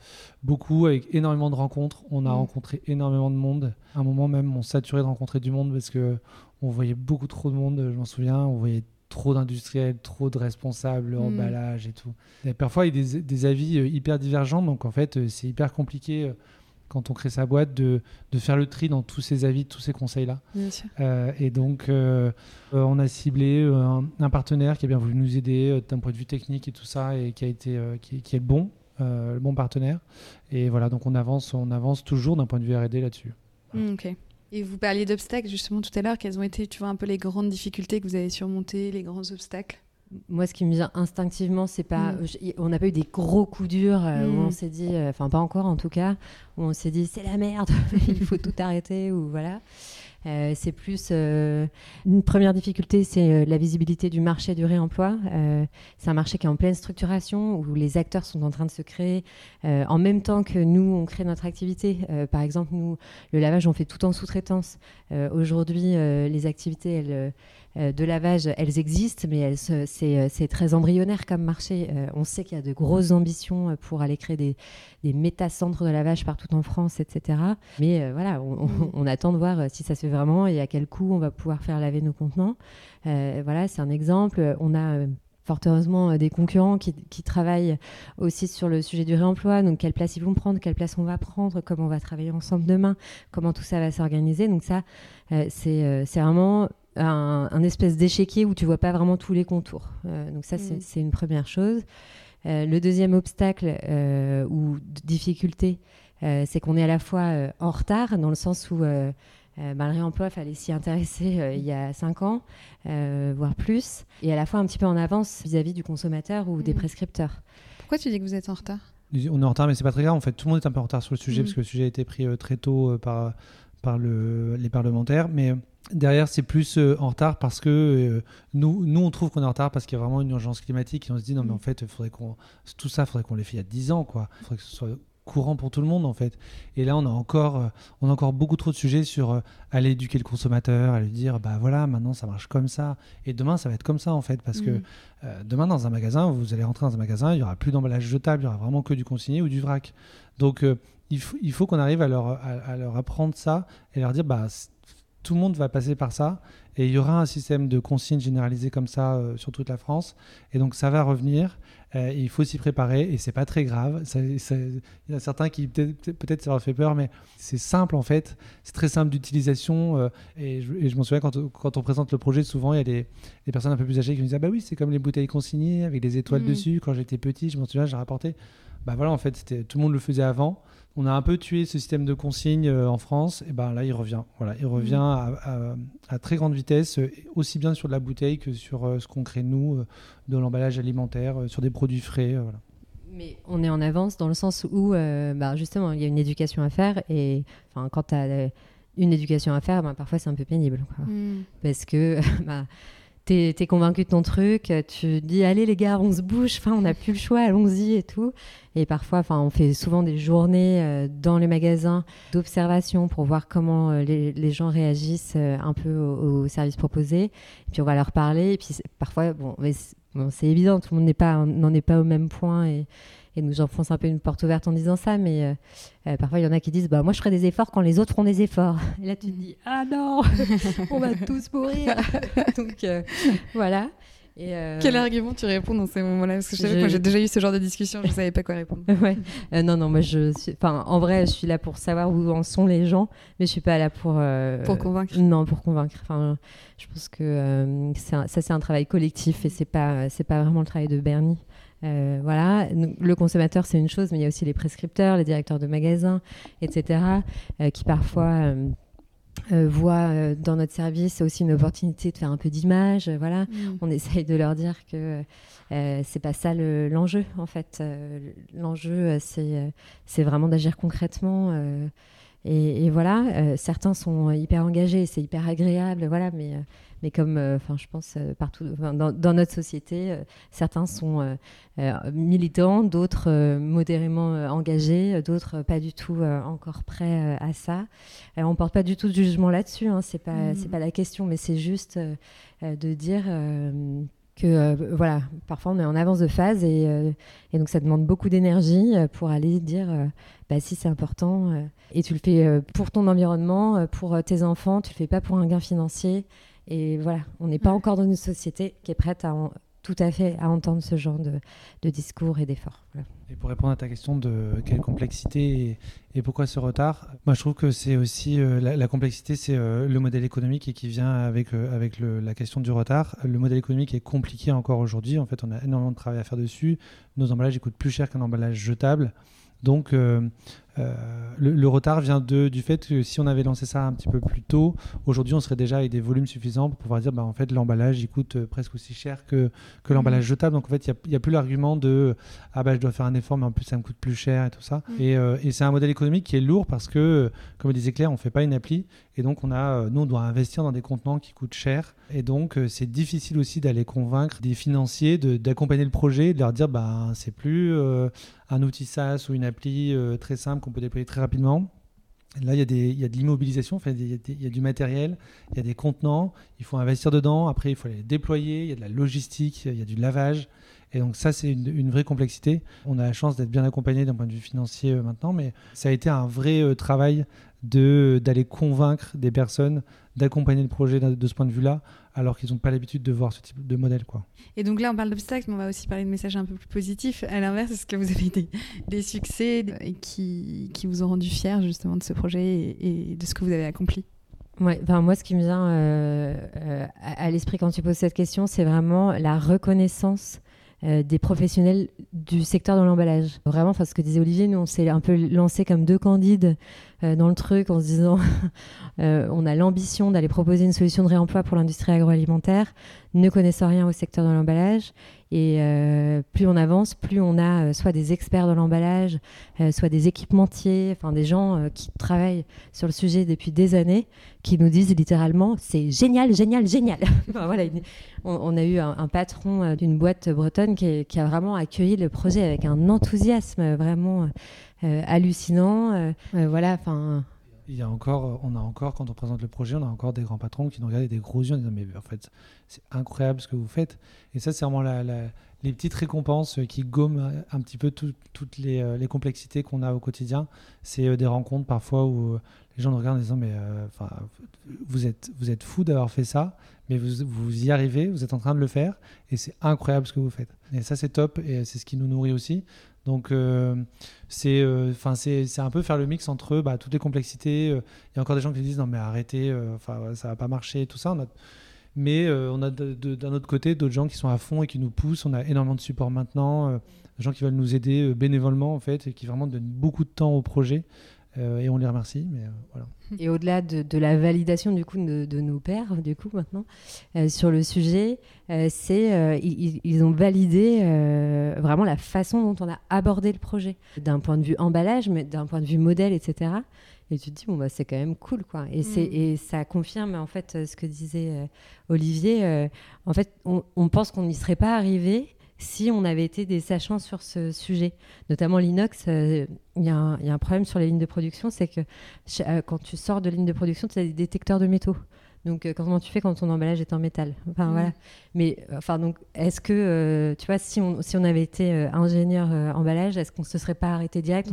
Speaker 4: beaucoup avec énormément de rencontres. On a mm. rencontré énormément de monde. À un moment même, on saturait de rencontrer du monde parce que on voyait beaucoup trop de monde. Je m'en souviens. On voyait trop d'industriels, trop de responsables, mm. emballage et tout. Et parfois, il y a des, des avis euh, hyper divergents. Donc, en fait, euh, c'est hyper compliqué quand on crée sa boîte, de, de, faire le tri dans tous ces avis, tous ces conseils-là. Euh, et donc, euh, euh, on a ciblé un, partenaire qui a bien voulu nous aider d'un point de vue technique et tout ça, et qui a été, qui, qui, est le bon, le bon partenaire. Et voilà, donc on avance, on avance toujours d'un point de vue R&D là-dessus.
Speaker 2: Mm, ok. Et vous parliez d'obstacles justement tout à l'heure. Quelles ont été, tu vois, un peu les grandes difficultés que vous avez surmontées, les grands obstacles?
Speaker 3: Moi, ce qui me vient instinctivement, c'est pas. Mm. On n'a pas eu des gros coups durs où mm. on s'est dit, euh, enfin, pas encore en tout cas, où on s'est dit c'est la merde, il faut tout arrêter, ou voilà. Euh, c'est plus euh, une première difficulté, c'est la visibilité du marché du réemploi. c'est un marché qui est en pleine structuration où les acteurs sont en train de se créer en même temps que nous on crée notre activité. par exemple, nous le lavage on fait tout en sous-traitance. Aujourd'hui, les activités elles euh, de lavage, elles existent, mais euh, c'est très embryonnaire comme marché. Euh, on sait qu'il y a de grosses ambitions pour aller créer des, des méta-centres de lavage partout en France, etc. Mais voilà, mm. on, attend de voir si ça se fait vraiment et à quel coût on va pouvoir faire laver nos contenants. voilà, c'est un exemple. On a fort heureusement des concurrents qui, travaillent aussi sur le sujet du réemploi. Donc, quelle place ils vont prendre, quelle place on va prendre, comment on va travailler ensemble demain, comment tout ça va s'organiser. Donc, ça, c'est vraiment un, espèce d'échiquier où tu vois pas vraiment tous les contours. Euh, donc ça, c'est mm. une première chose. Euh, le deuxième obstacle euh, ou difficulté, c'est qu'on est à la fois en retard, dans le sens où bah, le réemploi, fallait s'y intéresser il y a cinq ans, voire plus, et à la fois un petit peu en avance vis-à-vis du consommateur ou des mm. prescripteurs.
Speaker 2: Pourquoi tu dis que vous êtes en retard?
Speaker 4: On est en retard, mais c'est pas très grave. En fait, tout le monde est un peu en retard sur le sujet, mm. parce que le sujet a été pris très tôt par, par le, les parlementaires. Mais Derrière, c'est plus euh, en retard parce que euh, nous, nous, on trouve qu'on est en retard parce qu'il y a vraiment une urgence climatique et on se dit non, mais en mm. fait, faudrait qu'on, tout ça, il faudrait qu'on les fait il y a 10 ans, quoi. Il faudrait que ce soit courant pour tout le monde, en fait. Et là, on a encore, euh, on a encore beaucoup trop de sujets sur aller éduquer le consommateur, à lui dire bah voilà, maintenant ça marche comme ça. Et demain, ça va être comme ça, en fait, parce que mm. demain, dans un magasin, vous allez rentrer dans un magasin, il y aura plus d'emballage jetable, il y aura vraiment que du consigné ou du vrac. Donc, il, faut, il faut qu'on arrive à leur, à leur apprendre ça et leur dire bah tout le monde va passer par ça et il y aura un système de consignes généralisé comme ça euh, sur toute la France et donc ça va revenir euh, il faut s'y préparer et c'est pas très grave. Il y en a certains qui peut-être ça leur fait peur mais c'est simple en fait. C'est très simple d'utilisation euh, et je, m'en souviens quand, quand, on présente le projet souvent il y a des, personnes un peu plus âgées qui me disent ah bah oui c'est comme les bouteilles consignées avec des étoiles mmh. dessus. Quand j'étais petit je m'en souviens j'ai rapporté bah voilà en fait tout le monde le faisait avant on a un peu tué ce système de consigne euh, en France, et ben là il revient. Voilà, il revient mmh. à, très grande vitesse, euh, aussi bien sur de la bouteille que sur euh, ce qu'on crée nous, de l'emballage alimentaire, sur des produits frais.
Speaker 3: Mais on est en avance dans le sens où, bah, justement, il y a une éducation à faire, et quand tu as une éducation à faire, bah, parfois c'est un peu pénible. Mmh. Parce que bah, t'es es convaincu de ton truc, tu dis allez les gars, on se bouge, on n'a plus le choix, allons-y et tout. Et parfois, on fait souvent des journées euh, dans les magasins d'observation pour voir comment euh, les, gens réagissent euh, un peu aux, services proposés. Puis on va leur parler. Et puis parfois, bon, c'est évident, tout le monde n'est pas n'en est pas au même point et nous enfonce un peu une porte ouverte en disant ça, mais euh, euh, parfois il y en a qui disent bah, Moi je ferai des efforts quand les autres feront des efforts. Et là tu te dis Ah non, on va tous mourir. Donc euh, voilà. Et euh,
Speaker 2: Quel argument tu réponds dans ces moments-là? Parce que je savais j'ai déjà eu ce genre de discussion, je savais pas quoi répondre.
Speaker 3: ouais. Euh, non, non, moi je suis. Enfin, en vrai, je suis là pour savoir où en sont les gens, mais je suis pas là pour. euh,
Speaker 2: Pour convaincre.
Speaker 3: Non, pour convaincre. Enfin, je pense que un- ça, c'est un travail collectif et c'est pas, c'est pas vraiment le travail de Bernie. Euh, voilà, le consommateur c'est une chose, mais il y a aussi les prescripteurs, les directeurs de magasins, etc., euh, qui parfois euh, voient dans notre service aussi une opportunité de faire un peu d'image. voilà,
Speaker 2: Mm.
Speaker 3: on essaye de leur dire que c'est pas ça le- l'enjeu en fait. L'enjeu c'est c'est vraiment d'agir concrètement. Et, et voilà, euh, certains sont hyper engagés, c'est hyper agréable, voilà, mais euh, mais comme, euh, enfin, je pense partout, dans, dans notre société, certains sont militants, d'autres modérément engagés, d'autres pas du tout encore prêts à ça. Euh, on porte pas du tout de jugement là-dessus, hein, c'est pas c'est pas la question, mais c'est juste de dire que euh, voilà, parfois on est en avance de phase et, euh, et donc ça demande beaucoup d'énergie euh, pour aller dire euh, bah si c'est important et tu le fais pour ton environnement, pour tes enfants, tu le fais pas pour un gain financier et voilà, on n'est pas
Speaker 2: Ouais.
Speaker 3: encore dans une société qui est prête à en- tout à fait à entendre ce genre de, discours et d'efforts.
Speaker 4: Et pour répondre à ta question de quelle complexité et, pourquoi ce retard, moi je trouve que c'est aussi euh, la, complexité, c'est euh, le modèle économique et qui vient avec, euh, avec la question du retard. Le modèle économique est compliqué encore aujourd'hui. En fait, on a énormément de travail à faire dessus. Nos emballages coûtent plus cher qu'un emballage jetable. Donc euh, le, le retard vient de, du fait que si on avait lancé ça un petit peu plus tôt, aujourd'hui on serait déjà avec des volumes suffisants pour pouvoir dire bah, en fait l'emballage il coûte euh, presque aussi cher que, que l'emballage jetable. Donc en fait il n'y a, plus l'argument de ah bah je dois faire un effort mais en plus ça me coûte plus cher et tout ça.
Speaker 2: Mm.
Speaker 4: Et, euh, et c'est un modèle économique qui est lourd parce que comme le disait Claire, on fait pas une appli et donc on a euh, nous on doit investir dans des contenants qui coûtent cher et donc euh, c'est difficile aussi d'aller convaincre des financiers d'accompagner le projet, de leur dire bah c'est plus euh, un outil SaaS ou une appli très simple qu'on peut déployer très rapidement. Là, il y, a y a de l'immobilisation, il y, a y a du matériel, il y a des contenants, il faut investir dedans, après il faut les déployer, il y a de la logistique, il y a du lavage. Et donc ça, c'est une, une vraie complexité. On a la chance d'être bien accompagné d'un point de vue financier euh, maintenant, mais ça a été un vrai euh, travail de- d'aller convaincre des personnes d'accompagner le projet de, de ce point de vue-là, alors qu'ils n'ont pas l'habitude de voir ce type de modèle. Quoi.
Speaker 2: Et donc là, on parle d'obstacles, mais on va aussi parler de messages un peu plus positifs. À l'inverse, est-ce que vous avez des, des succès et qui, qui vous ont rendu fiers justement de ce projet et, et de ce que vous avez accompli?
Speaker 3: Ouais, ben moi, ce qui me vient euh, euh, à, à l'esprit quand tu poses cette question, c'est vraiment la reconnaissance euh, des professionnels du secteur de l'emballage. Vraiment, ce que disait Olivier, nous, on s'est un peu lancé comme deux candides dans le truc en se disant euh, on a l'ambition d'aller proposer une solution de réemploi pour l'industrie agroalimentaire, ne connaissant rien au secteur de l'emballage. Et euh, plus on avance, plus on a euh, soit des experts dans l'emballage, euh, soit des équipementiers, enfin des gens euh, qui travaillent sur le sujet depuis des années, qui nous disent littéralement c'est génial, génial, génial. Voilà, on, a eu un, patron euh, d'une boîte bretonne qui, a vraiment accueilli le projet avec un enthousiasme euh, vraiment euh, hallucinant. Euh, euh, voilà, enfin.
Speaker 4: Il y a encore, on a encore, quand on présente le projet, on a encore des grands patrons qui nous regardent avec des gros yeux en disant Mais en fait, c'est incroyable ce que vous faites. Et ça, c'est vraiment les petites récompenses euh, qui gomment euh, un petit peu tout- toutes les, euh, complexités qu'on a au quotidien. C'est euh, des rencontres parfois où euh, les gens nous regardent en disant Mais euh, vous êtes, vous êtes fou d'avoir fait ça, mais vous, vous y arrivez, vous êtes en train de le faire, et c'est incroyable ce que vous faites. Et ça, c'est top, et c'est ce qui nous nourrit aussi. Donc, euh, c'est euh, c'est un peu faire le mix entre bah, toutes les complexités. euh, Il y a encore des gens qui disent non, mais arrêtez, enfin ça va pas marcher, tout ça. Mais on a d'un autre côté d'autres gens qui sont à fond et qui nous poussent. On a énormément de support maintenant, des gens qui veulent nous aider bénévolement en fait, et qui vraiment donnent beaucoup de temps au projet. Euh, et on les remercie. Mais euh, voilà.
Speaker 3: Et au-delà de, de la validation du coup de, de nos pairs, du coup maintenant euh, sur le sujet, euh, c'est euh, ils, ils ont validé euh, vraiment la façon dont on a abordé le projet, d'un point de vue emballage, mais d'un point de vue modèle, etc. Et tu te dis bon bah c'est quand même cool quoi. Et c'est
Speaker 2: Mm.
Speaker 3: et ça confirme en fait ce que disait euh, Olivier. euh, en fait, on, on pense qu'on n'y serait pas arrivé si on avait été des sachants sur ce sujet. Notamment l'inox, euh, il y, a un- il y a un problème sur les lignes de production, c'est que euh, quand tu sors de ligne de production, tu as des détecteurs de métaux. Donc, euh, comment tu fais quand ton emballage est en métal? Enfin,
Speaker 2: Mm.
Speaker 3: voilà. Mais, euh, enfin, donc, est-ce que, euh, tu vois, si on, si on avait été euh, ingénieur emballage, est-ce qu'on se serait pas arrêté direct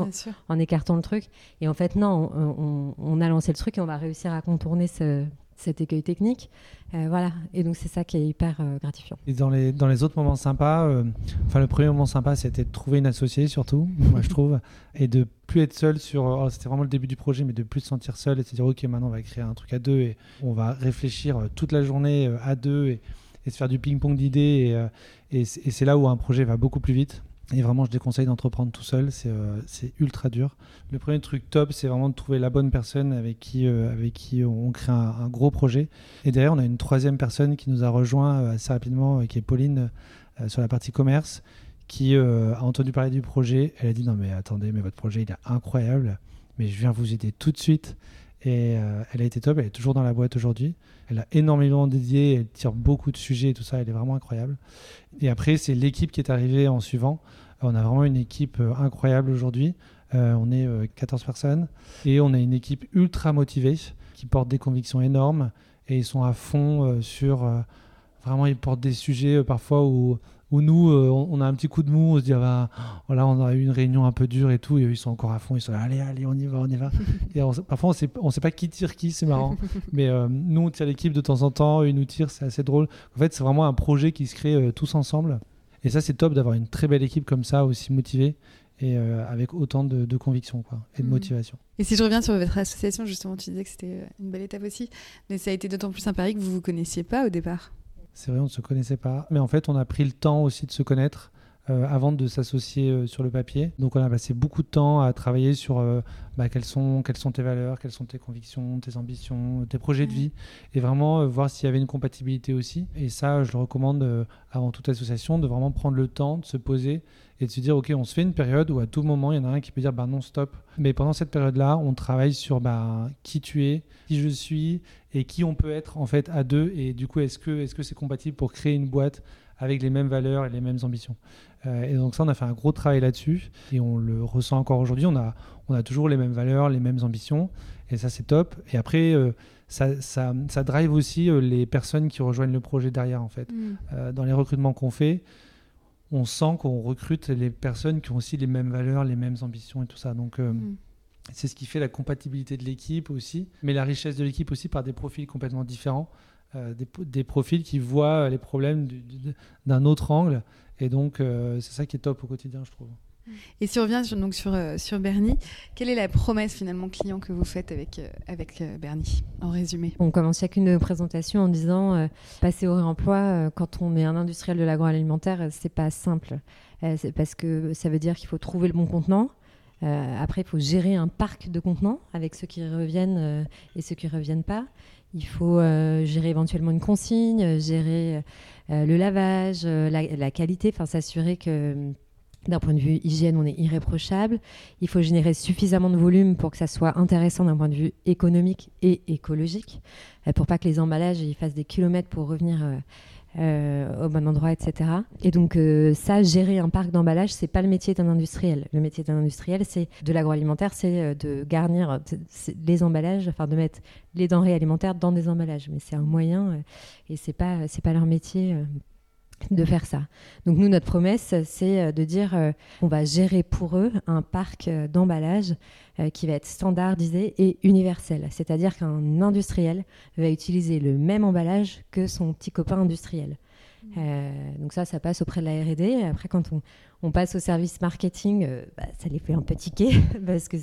Speaker 3: en, écartant le truc? Et en fait, non, on, on- on a lancé le truc et on va réussir à contourner ce, cet écueil technique. Euh, voilà. Et donc, c'est ça qui est hyper euh, gratifiant.
Speaker 4: Et dans les, dans les autres moments sympas, euh, le premier moment sympa, c'était de trouver une associée, surtout, moi, je trouve, et de plus être seul sur. oh, c'était vraiment le début du projet, mais de plus se sentir seul et se dire, OK, maintenant, on va créer un truc à deux et on va réfléchir toute la journée à deux et, se faire du ping-pong d'idées. Et c'est là où un projet va beaucoup plus vite. Et vraiment, je déconseille d'entreprendre tout seul, c'est euh, c'est ultra dur. Le premier truc top, c'est vraiment de trouver la bonne personne avec qui, euh, on crée un, gros projet. Et derrière, on a une troisième personne qui nous a rejoint euh, assez rapidement, qui est Pauline, sur la partie commerce, qui a entendu parler du projet. Elle a dit Non, mais attendez, mais votre projet, il est incroyable, mais je viens vous aider tout de suite. Et euh, elle a été top, elle est toujours dans la boîte aujourd'hui. Elle a énormément dédié, elle tire beaucoup de sujets et tout ça, elle est vraiment incroyable. Et après, c'est l'équipe qui est arrivée en suivant. On a vraiment une équipe euh, incroyable aujourd'hui. Euh, on est euh, 14 personnes et on a une équipe ultra motivée qui porte des convictions énormes et ils sont à fond sur. Vraiment, ils portent des sujets euh, parfois où, où nous, euh, on, a un petit coup de mou, on se dit, ah bah, voilà, on a eu une réunion un peu dure et tout, et eux, ils sont encore à fond, ils sont là, allez, allez, on y va, on y va. et on- parfois, on sait, on sait pas qui tire qui, c'est marrant. Mais euh, nous, on tire l'équipe de temps en temps, ils nous tirent, c'est assez drôle. En fait, c'est vraiment un projet qui se crée euh, tous ensemble. Et ça, c'est top d'avoir une très belle équipe comme ça, aussi motivée et euh, avec autant de, de conviction quoi, et de
Speaker 2: Mhm.
Speaker 4: motivation.
Speaker 2: Et si je reviens sur votre association, justement, tu disais que c'était une belle étape aussi, mais ça a été d'autant plus impari que vous vous connaissiez pas au départ.
Speaker 4: C'est vrai, on ne se connaissait pas. Mais en fait, on a pris le temps aussi de se connaître euh, avant de s'associer euh, sur le papier. Donc, on a passé beaucoup de temps à travailler sur euh, bah, quelles, sont, quelles sont tes valeurs, quelles sont tes convictions, tes ambitions, tes projets de
Speaker 2: Mhm.
Speaker 4: vie. Et vraiment voir s'il y avait une compatibilité aussi. Et ça, je le recommande avant toute association de vraiment prendre le temps de se poser et de se dire, OK, on se fait une période où à tout moment, il y en a un qui peut dire, bah non, stop. Mais pendant cette période-là, on travaille sur bah, qui tu es, qui je suis et qui on peut être en fait à deux. Et du coup, est-ce que est-ce que c'est compatible pour créer une boîte avec les mêmes valeurs et les mêmes ambitions Euh, Et donc ça, on a fait un gros travail là-dessus et on le ressent encore aujourd'hui. On a, on a toujours les mêmes valeurs, les mêmes ambitions et ça, c'est top. Et après, euh, ça, ça, ça drive aussi euh, les personnes qui rejoignent le projet derrière en fait. Euh, dans les recrutements qu'on fait, on sent qu'on recrute les personnes qui ont aussi les mêmes valeurs, les mêmes ambitions et tout ça. Donc,
Speaker 2: Mm.
Speaker 4: c'est ce qui fait la compatibilité de l'équipe aussi, mais la richesse de l'équipe aussi par des profils complètement différents, des, po- des profils qui voient les problèmes du- du- d'un autre angle. Et donc, euh, c'est ça qui est top au quotidien, je trouve.
Speaker 2: Et si on revient sur, donc sur, euh, sur Bernie, quelle est la promesse finalement client que vous faites avec, euh, avec euh, Bernie, en résumé?
Speaker 3: On commence chacune de nos présentations en disant euh, passer au réemploi euh, quand on est un industriel de l'agroalimentaire, euh, c'est pas simple. Euh, c'est parce que ça veut dire qu'il faut trouver le bon contenant. Euh, après, il faut gérer un parc de contenants avec ceux qui reviennent euh, et ceux qui reviennent pas. Il faut euh, gérer éventuellement une consigne, euh, gérer euh, le lavage, la, qualité, enfin s'assurer que euh, d'un point de vue hygiène, on est irréprochable. Il faut générer suffisamment de volume pour que ça soit intéressant d'un point de vue économique et écologique, pour pas que les emballages fassent des kilomètres pour revenir euh, au bon endroit, etc. Et donc euh, ça, gérer un parc d'emballage, c'est pas le métier d'un industriel. Le métier d'un industriel, c'est de l'agroalimentaire, c'est euh, de garnir les emballages, enfin de mettre les denrées alimentaires dans des emballages. Mais c'est un moyen et c'est pas c'est pas leur métier. De faire ça. Donc nous, notre promesse, c'est euh, de dire euh, on va gérer pour eux un parc euh, d'emballage euh, qui va être standardisé et universel. C'est-à-dire qu'un industriel va utiliser le même emballage que son petit copain industriel. Euh, donc ça, ça passe auprès de la R&D. Après, quand on, on passe au service marketing, euh, bah, ça les fait un peu tiquer parce que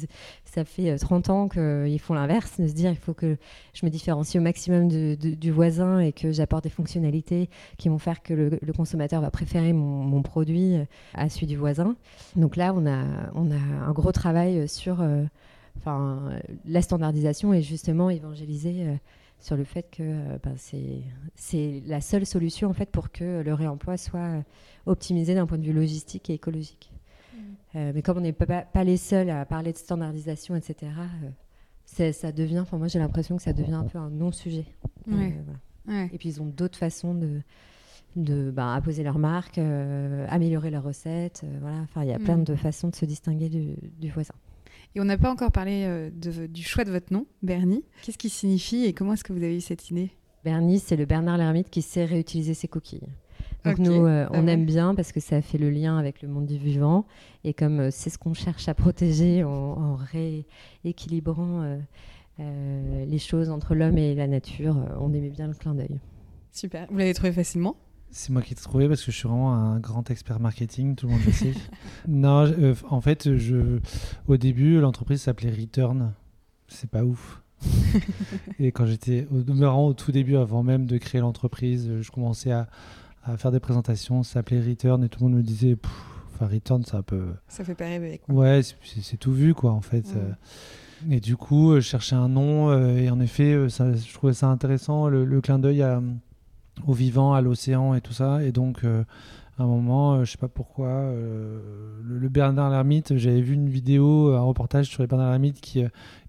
Speaker 3: ça fait euh, 30 ans qu'ils font l'inverse, de se dire il faut que je me différencie au maximum du voisin et que j'apporte des fonctionnalités qui vont faire que le, consommateur va préférer mon, produit euh, à celui du voisin. Donc là, on a, un gros travail sur euh, enfin, euh, la standardisation et justement évangéliser euh, sur le fait que euh, ben, c'est la seule solution en fait pour que le réemploi soit optimisé d'un point de vue logistique et écologique. Euh, mais comme on n'est pas, les seuls à parler de standardisation, etc., euh, ça devient, enfin moi j'ai l'impression que ça devient un peu un non-sujet. Euh,
Speaker 2: Ouais.
Speaker 3: voilà.
Speaker 2: Ouais.
Speaker 3: Et puis ils ont d'autres façons de, de bah, apposer leur marque, améliorer leurs recettes. voilà. Enfin, il y a plein
Speaker 2: Mm.
Speaker 3: de façons de se distinguer du, du voisin.
Speaker 2: Et on n'a pas encore parlé euh, de- du choix de votre nom, Bernie. Qu'est-ce qu'il signifie et comment est-ce que vous avez eu cette idée?
Speaker 3: Bernie, c'est le Bernard l'ermite qui sait réutiliser ses coquilles. Donc nous, euh,
Speaker 2: pas
Speaker 3: on aime bien parce que ça fait le lien avec le monde du vivant. Et comme euh, c'est ce qu'on cherche à protéger en, en rééquilibrant euh, les choses entre l'homme et la nature. on aimait bien le clin d'œil.
Speaker 2: Super. Vous l'avez trouvé facilement?
Speaker 4: C'est moi qui l'ai trouvé parce que je suis vraiment un grand expert marketing, tout le monde le sait. non, en fait, je, au début, l'entreprise s'appelait Return. C'est pas ouf. et quand j'étais au demeurant au tout début, avant même de créer l'entreprise, je commençais à, à, faire des présentations, ça s'appelait Return et tout le monde me disait, enfin Return, c'est un peu.
Speaker 2: Ça fait pas rêver.
Speaker 4: Quoi. Ouais, c'est tout vu quoi en fait. Euh. Et du coup, je cherchais un nom euh, et en effet, euh, ça, je trouvais ça intéressant le, clin d'œil au vivant, à l'océan et tout ça. Et donc, à un moment, je sais pas pourquoi, le, Bernard l'ermite, j'avais vu une vidéo, un reportage sur les Bernard l'ermite qui,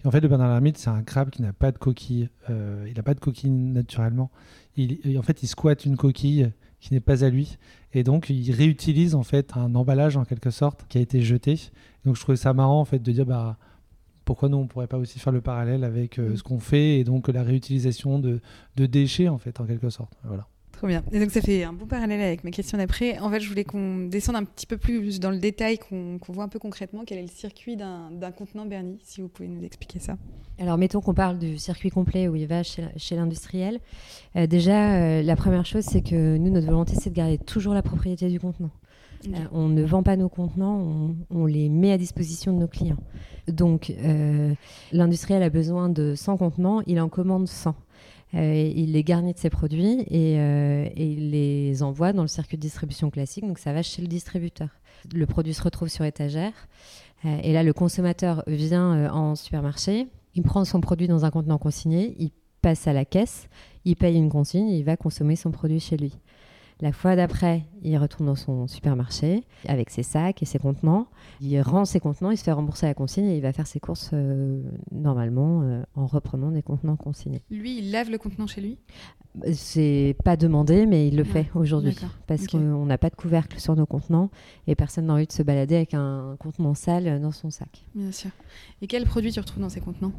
Speaker 4: en fait, le Bernard l'ermite, c'est un crabe qui n'a pas de coquille. il n'a pas de coquille naturellement. Il, en fait, il squatte une coquille qui n'est pas à lui. Et donc, il réutilise en fait un emballage en quelque sorte qui a été jeté. Donc, je trouvais ça marrant en fait de dire bah pourquoi nous on pourrait pas aussi faire le parallèle avec euh, mm. ce qu'on fait et donc la réutilisation de, de déchets en fait en quelque sorte. Voilà.
Speaker 2: Trop bien. Et donc ça fait un bon parallèle avec ma question d'après. En fait, je voulais qu'on descende un petit peu plus dans le détail, qu'on voit un peu concrètement quel est le circuit d'un contenant Bernie, si vous pouvez nous expliquer ça.
Speaker 3: Alors, mettons qu'on parle du circuit complet où il va chez, l'industriel. Euh, déjà, euh, la première chose, c'est que nous, notre volonté, c'est de garder toujours la propriété du contenant. Euh, on ne vend pas nos contenants, on, les met à disposition de nos clients. Donc, l'industriel a besoin de 100 contenants, il en commande 100. Euh, il les garnit de ses produits euh, et, il les envoie dans le circuit de distribution classique. Donc ça va chez le distributeur. Le produit se retrouve sur étagère. Euh, et là, le consommateur vient en supermarché, il prend son produit dans un contenant consigné, il passe à la caisse, il paye une consigne, il va consommer son produit chez lui. La fois d'après, il retourne dans son supermarché avec ses sacs et ses contenants. Il rend ses contenants, il se fait rembourser la consigne et il va faire ses courses euh, normalement euh, en reprenant des contenants consignés.
Speaker 2: Lui, il lave le contenant chez lui?
Speaker 3: C'est pas demandé, mais il le fait aujourd'hui. Parce qu'on n'a pas de couvercle sur nos contenants et personne n'a envie de se balader avec un contenant sale dans son sac.
Speaker 2: Bien sûr. Et quels produits tu retrouves dans ces contenants?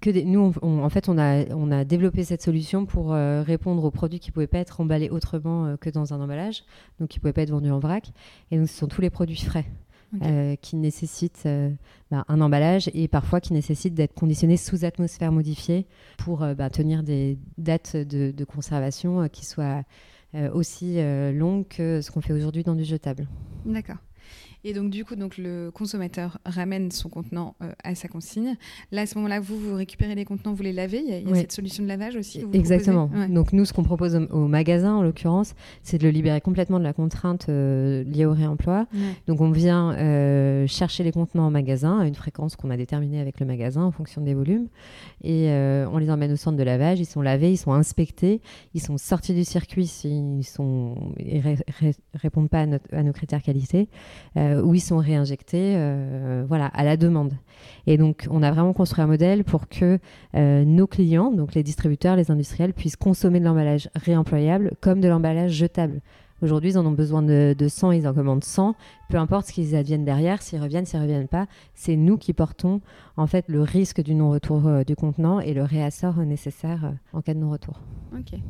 Speaker 3: Que Nous, en fait, on a, on a développé cette solution pour euh, répondre aux produits qui ne pouvaient pas être emballés autrement euh, que dans un emballage, donc qui ne pouvaient pas être vendus en vrac. Et donc, ce sont tous les produits frais. Euh, qui nécessitent euh, bah, un emballage et parfois qui nécessitent d'être conditionnés sous atmosphère modifiée pour bah, tenir des dates de conservation qui soient aussi longues que ce qu'on fait aujourd'hui dans du jetable.
Speaker 2: D'accord. Et donc, du coup, donc, le consommateur ramène son contenant euh, à sa consigne. Là, à ce moment-là, vous, vous récupérez les contenants, vous les lavez. Il y a, cette solution de lavage aussi
Speaker 3: Exactement. Donc, nous, ce qu'on propose au, magasin, en l'occurrence, c'est de le libérer complètement de la contrainte euh, liée au réemploi. Donc, on vient euh, chercher les contenants en magasin à une fréquence qu'on a déterminée avec le magasin en fonction des volumes. Et on les emmène au centre de lavage. Ils sont lavés, ils sont inspectés, ils sont sortis du circuit s'ils ne répondent pas à, à, nos critères qualité. Euh, où ils sont réinjectés euh, voilà, à la demande. Et donc, on a vraiment construit un modèle pour que euh, nos clients, donc les distributeurs, les industriels, puissent consommer de l'emballage réemployable comme de l'emballage jetable. Aujourd'hui, ils en ont besoin de, 100, ils en commandent 100. Peu importe ce qu'ils adviennent derrière, s'ils reviennent, s'ils ne reviennent pas, c'est nous qui portons en fait le risque du non-retour du contenant et le réassort nécessaire en cas de non-retour.
Speaker 2: Ok.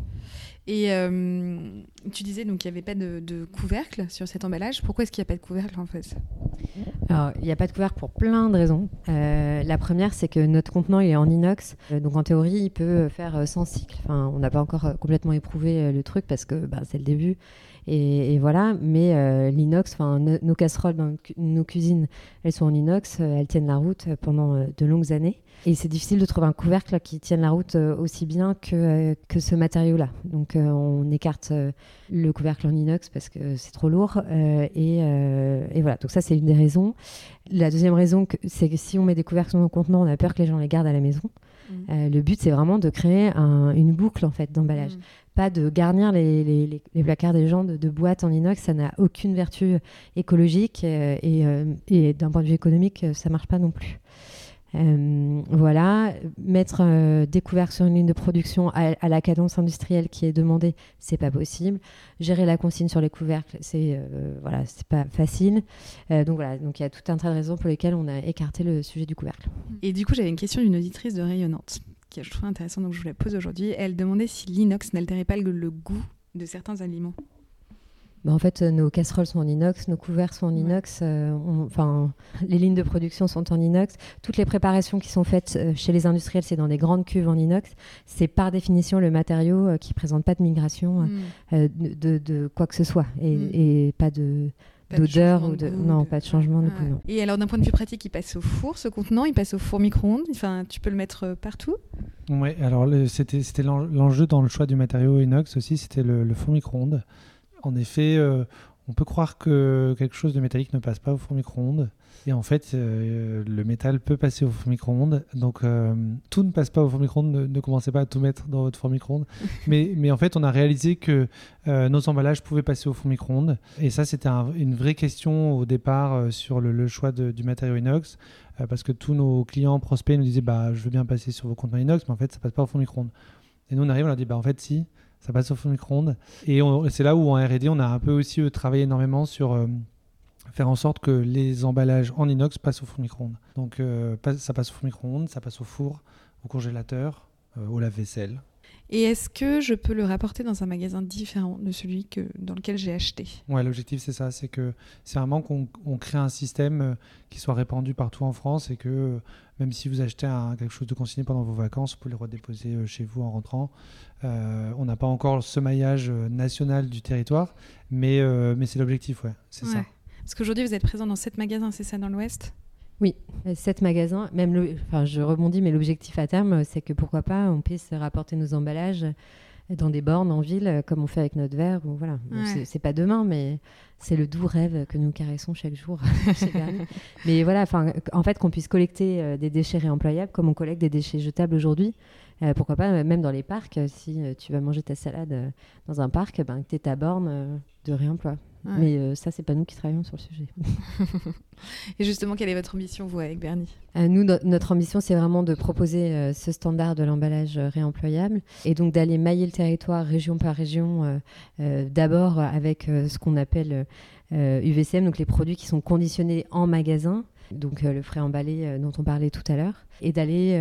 Speaker 2: Et euh, tu disais donc qu'il n'y avait pas de, couvercle sur cet emballage. Pourquoi est-ce qu'il n'y a pas de couvercle en fait?
Speaker 3: Il n'y a pas de couvercle pour plein de raisons. Euh, la première, c'est que notre contenant est en inox. Euh, donc en théorie, il peut faire 100 cycles. Enfin, on n'a pas encore complètement éprouvé le truc parce que bah, c'est le début. Et, voilà, mais l'inox, enfin nos casseroles dans nos cuisines, elles sont en inox, elles tiennent la route pendant de longues années. Et c'est difficile de trouver un couvercle qui tienne la route euh, aussi bien que, euh, que ce matériau-là. Donc euh, on écarte le couvercle en inox parce que c'est trop lourd. Et, et, voilà, donc ça c'est une des raisons. La deuxième raison, c'est que si on met des couvercles dans nos contenants, on a peur que les gens les gardent à la maison. Mmh. le but, c'est vraiment de créer une boucle en fait d'emballage. Mmh. Pas de garnir les, placards des gens de, boîtes en inox, ça n'a aucune vertu écologique et, et d'un point de vue économique, ça marche pas non plus. Euh, voilà, mettre euh, des couvercles sur une ligne de production à, la cadence industrielle qui est demandée, c'est pas possible. Gérer la consigne sur les couvercles, c'est euh, voilà, c'est pas facile. donc voilà, donc il y a tout un tas de raisons pour lesquelles on a écarté le sujet du couvercle.
Speaker 2: Et du coup, j'avais une question d'une auditrice de Rayonnante qui je trouve intéressante, donc je vous la pose aujourd'hui. Elle demandait si l'inox n'altérait pas le, goût de certains aliments.
Speaker 3: bah, en fait, nos casseroles sont en inox, nos couverts sont en inox, euh, enfin, les lignes de production sont en inox. Toutes les préparations qui sont faites euh, chez les industriels, c'est dans des grandes cuves en inox. C'est par définition le matériau euh, qui présente pas de migration mm. de, quoi que ce soit et, mm. pas de d'odeur ou de, non pas de changement de goût.
Speaker 2: Et alors d'un point de vue pratique, il passe au four ce contenant, il passe au four micro-ondes. Enfin, tu peux le mettre partout?
Speaker 4: Oui, alors c'était c'était l'enjeu dans le choix du matériau inox aussi, c'était le, le four micro-ondes en effet, euh, on peut croire que quelque chose de métallique ne passe pas au four micro-ondes. Et en fait, euh, le métal peut passer au four micro-ondes. Donc, euh, tout ne passe pas au four micro-ondes. Ne, commencez pas à tout mettre dans votre four micro-ondes. mais, mais en fait, on a réalisé que nos emballages pouvaient passer au four micro-ondes. Et ça, c'était une vraie question au départ sur le, choix du matériau inox. parce que tous nos clients prospects nous disaient bah, Je veux bien passer sur vos contenants inox, mais en fait, ça passe pas au four micro-ondes. Et nous, on arrive, on leur dit bah, En fait, si ça passe au fond micro-ondes. Et c'est là où en R&D, on a un peu aussi euh, travaillé énormément sur euh, faire en sorte que les emballages en inox passent au four micro-ondes. Donc euh, ça passe au four micro-ondes, ça passe au four, au congélateur, au lave-vaisselle.
Speaker 2: Et est-ce que je peux le rapporter dans un magasin différent de celui que, dans lequel j'ai acheté?
Speaker 4: Ouais, l'objectif c'est ça, c'est que c'est vraiment qu'on crée un système euh, qui soit répandu partout en France et que euh, même si vous achetez quelque chose de consigné pendant vos vacances, vous pouvez le redéposer euh, chez vous en rentrant. on n'a pas encore ce maillage national du territoire, mais, mais c'est l'objectif, ouais, c'est ça.
Speaker 2: Parce qu'aujourd'hui, vous êtes présent dans sept magasins, c'est ça, dans l'Ouest?
Speaker 3: Oui, sept magasins. Même le, enfin, je rebondis, mais l'objectif à terme, c'est que pourquoi pas, on puisse rapporter nos emballages dans des bornes en ville, comme on fait avec notre verre. Ou voilà. c'est pas demain, mais c'est le doux rêve que nous caressons chaque jour. mais voilà, enfin, en fait, qu'on puisse collecter euh, des déchets réemployables, comme on collecte des déchets jetables aujourd'hui. Euh, pourquoi pas, même dans les parcs, si euh, tu vas manger ta salade dans un parc, ben, que tu ta borne de réemploi. Mais euh, ça, c'est pas nous qui travaillons sur le sujet.
Speaker 2: Et justement, quelle est votre ambition, vous, avec Bernie?
Speaker 3: Euh, Nous, notre ambition, c'est vraiment de proposer euh, ce standard de l'emballage réemployable et donc d'aller mailler le territoire région par région, d'abord avec ce qu'on appelle UVCM, donc les produits qui sont conditionnés en magasin donc le frais emballé dont on parlait tout à l'heure, et d'aller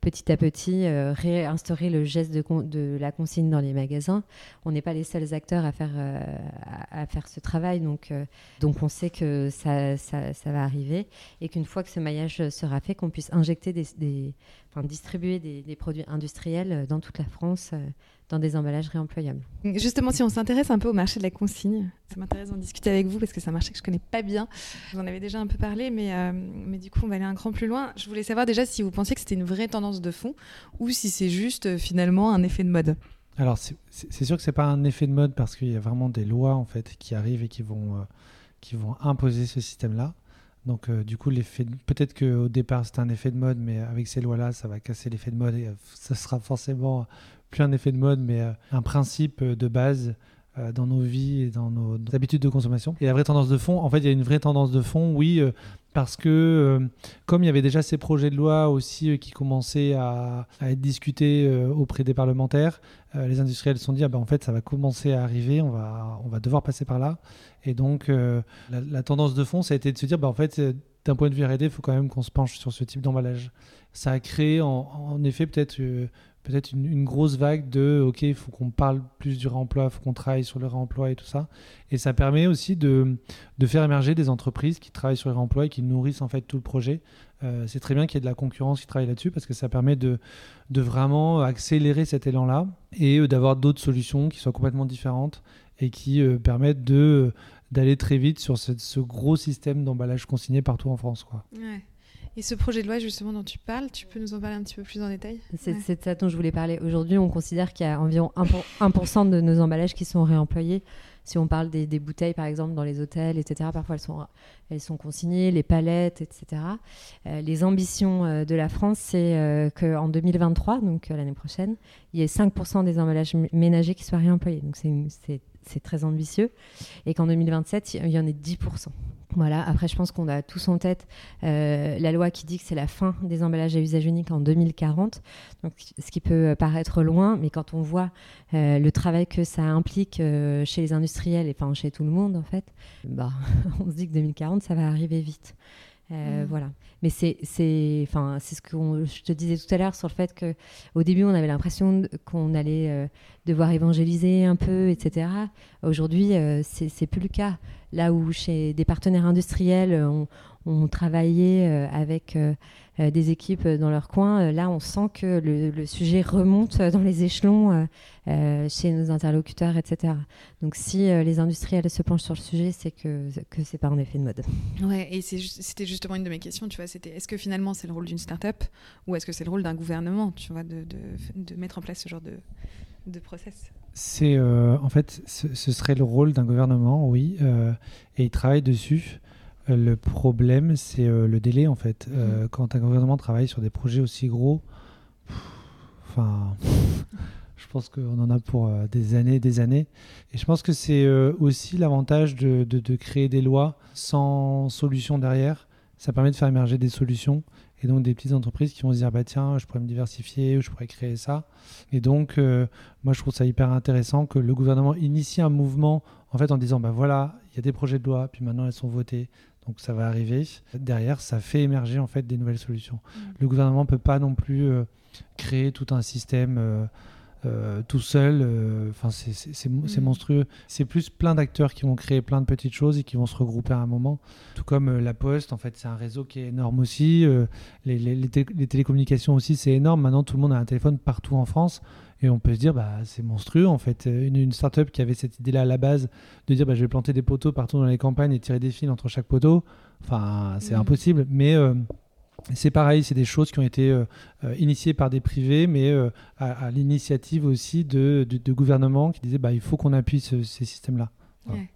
Speaker 3: petit à petit réinstaurer le geste de, la consigne dans les magasins. On n'est pas les seuls acteurs à faire, faire ce travail, donc, donc on sait que ça, ça, va arriver, et qu'une fois que ce maillage sera fait, qu'on puisse injecter des, distribuer des, produits industriels dans toute la France dans des emballages réemployables.
Speaker 2: Justement, si on s'intéresse un peu au marché de la consigne, ça m'intéresse d'en discuter avec vous parce que c'est un marché que je connais pas bien. Vous en avez déjà un peu parlé, mais, euh, mais du coup, on va aller un cran plus loin. Je voulais savoir déjà si vous pensiez que c'était une vraie tendance de fond ou si c'est juste euh, finalement un effet de mode.
Speaker 4: Alors, c'est sûr que c'est pas un effet de mode parce qu'il y a vraiment des lois en fait qui arrivent et qui vont, euh, qui vont imposer ce système-là. Donc, du coup, l'effet, peut-être qu'au départ c'était un effet de mode, mais avec ces lois-là, ça va casser l'effet de mode et ça sera forcément plus un effet de mode, mais euh, un principe de base euh, dans nos vies et dans nos, habitudes de consommation. Et la vraie tendance de fond, en fait, il y a une vraie tendance de fond, oui, euh, parce que comme il y avait déjà ces projets de loi aussi qui commençaient à, être discutés auprès des parlementaires, les industriels se sont dit, ah ben, en fait, ça va commencer à arriver, on va, on va devoir passer par là. Et donc, la, tendance de fond, ça a été de se dire, bah, en fait, d'un point de vue R&D, il faut quand même qu'on se penche sur ce type d'emballage. Ça a créé en effet peut-être peut-être une, grosse vague de OK, il faut qu'on parle plus du réemploi, il faut qu'on travaille sur le réemploi et tout ça. Et ça permet aussi de, de, faire émerger des entreprises qui travaillent sur le réemploi et qui nourrissent en fait tout le projet. Euh, c'est très bien qu'il y ait de la concurrence qui travaille là-dessus parce que ça permet de, de vraiment accélérer cet élan-là et euh, d'avoir d'autres solutions qui soient complètement différentes et qui euh, permettent de d'aller très vite sur ce, ce gros système d'emballage consigné partout en France.
Speaker 2: Et ce projet de loi justement dont tu parles, tu peux nous en parler un petit peu plus en détail?
Speaker 3: C'est de ça dont je voulais parler. Aujourd'hui, on considère qu'il y a environ 1%, de nos emballages qui sont réemployés. Si on parle des, bouteilles, par exemple, dans les hôtels, etc., parfois elles sont, elles sont consignées, les palettes, etc. Euh, les ambitions euh, de la France, c'est euh, qu'en 2023, donc l'année prochaine, il y ait 5% des emballages ménagers qui soient réemployés. Donc c'est très ambitieux. Et qu'en 2027, il y en ait 10%. Voilà, après, je pense qu'on a tous en tête euh, la loi qui dit que c'est la fin des emballages à usage unique en 2040, donc, ce qui peut paraître loin, mais quand on voit euh, le travail que ça implique euh, chez les industriels et enfin chez tout le monde, en fait, bah, on se dit que 2040, ça va arriver vite. Euh,
Speaker 2: Mm.
Speaker 3: Voilà. Mais c'est, enfin, ce que je te disais tout à l'heure sur le fait que au début on avait l'impression qu'on allait euh, devoir évangéliser un peu, etc. Aujourd'hui, euh, c'est, plus le cas. Là où chez des partenaires industriels, on, on travaillait euh, avec euh, euh, des équipes dans leur coin, là on sent que le, le sujet remonte dans les échelons chez nos interlocuteurs, etc. Donc si euh, les industriels se penchent sur le sujet, c'est que que c'est pas un effet de mode.
Speaker 2: Ouais, et c'était justement une de mes questions, tu vois, c'était est-ce que finalement c'est le rôle d'une start-up ou est-ce que c'est le rôle d'un gouvernement, tu vois, de, de, de mettre en place ce genre de, de process?
Speaker 4: C'est euh, en fait, ce, ce serait le rôle d'un gouvernement, oui, euh, et il travaille dessus. Le problème, c'est euh, le délai, en fait. Euh, Quand un gouvernement travaille sur des projets aussi gros, enfin, je pense qu'on en a pour euh, des années, et des années. Et je pense que c'est aussi l'avantage de, de- de créer des lois sans solution derrière. Ça permet de faire émerger des solutions et donc des petites entreprises qui vont se dire bah tiens, je pourrais me diversifier ou je pourrais créer ça. Et donc, euh, moi, je trouve ça hyper intéressant que le gouvernement initie un mouvement en fait en disant bah voilà, il y a des projets de loi, puis maintenant elles sont votées, donc ça va arriver. Derrière, ça fait émerger en fait des nouvelles solutions. Le gouvernement peut pas non plus euh, créer tout un système. euh, euh, tout seul, enfin c'est-
Speaker 2: Mm.
Speaker 4: monstrueux. C'est plus plein d'acteurs qui vont créer plein de petites choses et qui vont se regrouper à un moment. Tout comme euh, la Poste, en fait, c'est un réseau qui est énorme aussi. Les, les- les té- les télécommunications aussi, c'est énorme. Maintenant, tout le monde a un téléphone partout en France. Et on peut se dire, bah, c'est monstrueux en fait. Une, une start-up qui avait cette idée-là à la base de dire, bah, je vais planter des poteaux partout dans les campagnes et tirer des fils entre chaque poteau, enfin, c'est
Speaker 2: Mhm.
Speaker 4: impossible. Mais euh, c'est pareil, c'est des choses qui ont été euh, euh, initiées par des privés, mais euh, à, à l'initiative aussi de, de, de gouvernements qui disaient, bah, il faut qu'on appuie ce- ces systèmes-là. Voilà.
Speaker 2: Ouais.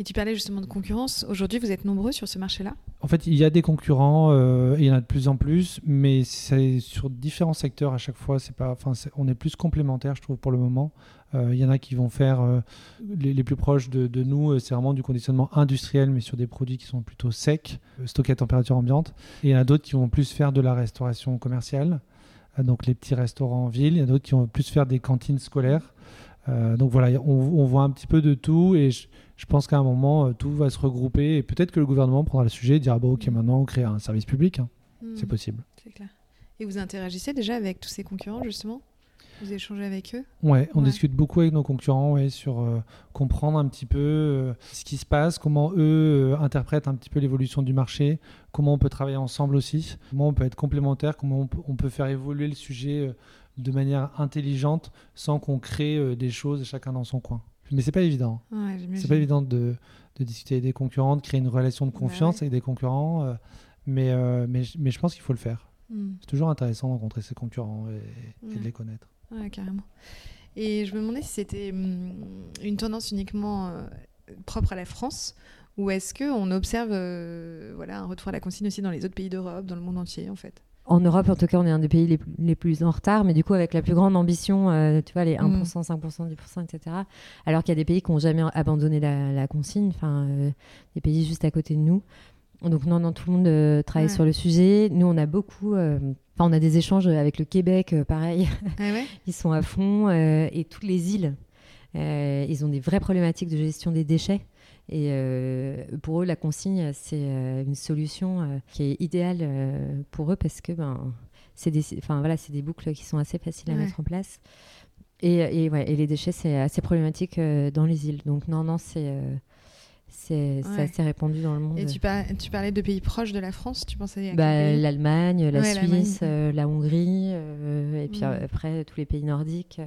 Speaker 2: Et tu parlais justement de concurrence. Aujourd'hui, vous êtes nombreux sur ce marché-là?
Speaker 4: En fait, il y a des concurrents, euh, il y en a de plus en plus, mais c'est sur différents secteurs à chaque fois. C'est pas, on est plus complémentaires, je trouve, pour le moment. Euh, Il y en a qui vont faire euh, les, plus proches de, nous, c'est vraiment du conditionnement industriel, mais sur des produits qui sont plutôt secs, stockés à température ambiante. Il y en a d'autres qui vont plus faire de la restauration commerciale, donc les petits restaurants en ville. Il y en a d'autres qui vont plus faire des cantines scolaires. Euh, donc voilà, on, on voit un petit peu de tout et je, je pense qu'à un moment, euh, tout va se regrouper et peut-être que le gouvernement prendra le sujet et dira bon, ok, maintenant on crée un service public. hein. C'est
Speaker 2: Hmm,
Speaker 4: possible.
Speaker 2: C'est clair. Et vous interagissez déjà avec tous ces concurrents, justement? Vous échangez avec eux?
Speaker 4: Ouais, on
Speaker 2: Ouais.
Speaker 4: discute beaucoup avec nos concurrents ouais, sur euh, comprendre un petit peu euh, ce qui se passe, comment eux euh, interprètent un petit peu l'évolution du marché, comment on peut travailler ensemble aussi, comment on peut être complémentaires, comment on peut, on peut faire évoluer le sujet de manière intelligente sans qu'on crée euh, des choses chacun dans son coin. Mais c'est pas évident.
Speaker 2: Ouais.
Speaker 4: C'est pas évident de, de discuter avec des concurrents, de créer une relation de confiance
Speaker 2: ouais.
Speaker 4: avec des concurrents, euh, mais, euh, mais, je- mais je pense qu'il faut le faire.
Speaker 2: Hmm.
Speaker 4: C'est toujours intéressant de rencontrer ses concurrents et, de les connaître.
Speaker 2: Carrément. Et je me demandais si c'était hum, une tendance uniquement euh, propre à la France ou est-ce qu'on observe voilà, un retour à la consigne aussi dans les autres pays d'Europe, dans le monde entier en fait?
Speaker 3: En Europe, en tout cas, on est un des pays les, plus- les plus en retard, mais du coup, avec la plus grande ambition, euh, tu vois, les 1%, 5%, 10%, etc. Alors qu'il y a des pays qui n'ont jamais abandonné la, la consigne, enfin, euh, des pays juste à côté de nous. Donc, non, non, tout le monde euh, travaille
Speaker 2: Ouais.
Speaker 3: sur le sujet. Nous, on a beaucoup. Enfin, on a des échanges avec le Québec, pareil.
Speaker 2: Ah ouais?
Speaker 3: Ils sont à fond. et toutes les îles, ils ont des vraies problématiques de gestion des déchets. Et euh, pour eux, la consigne, c'est euh, une solution euh, qui est idéale pour eux parce que ben, c'est des, enfin, voilà, des boucles qui sont assez faciles à
Speaker 2: Ouais.
Speaker 3: mettre en place. Et, et, ouais, et les déchets, c'est assez problématique dans les îles. Donc non, non, c'est c'est
Speaker 2: Ouais.
Speaker 3: assez répandu dans le monde.
Speaker 2: Et tu, par- tu parlais de pays proches de la France, tu pensais à
Speaker 3: Bah, L'Allemagne, la
Speaker 2: Ouais.
Speaker 3: Suisse, euh, la Hongrie, euh, et puis
Speaker 2: Mm.
Speaker 3: après tous les pays nordiques. euh,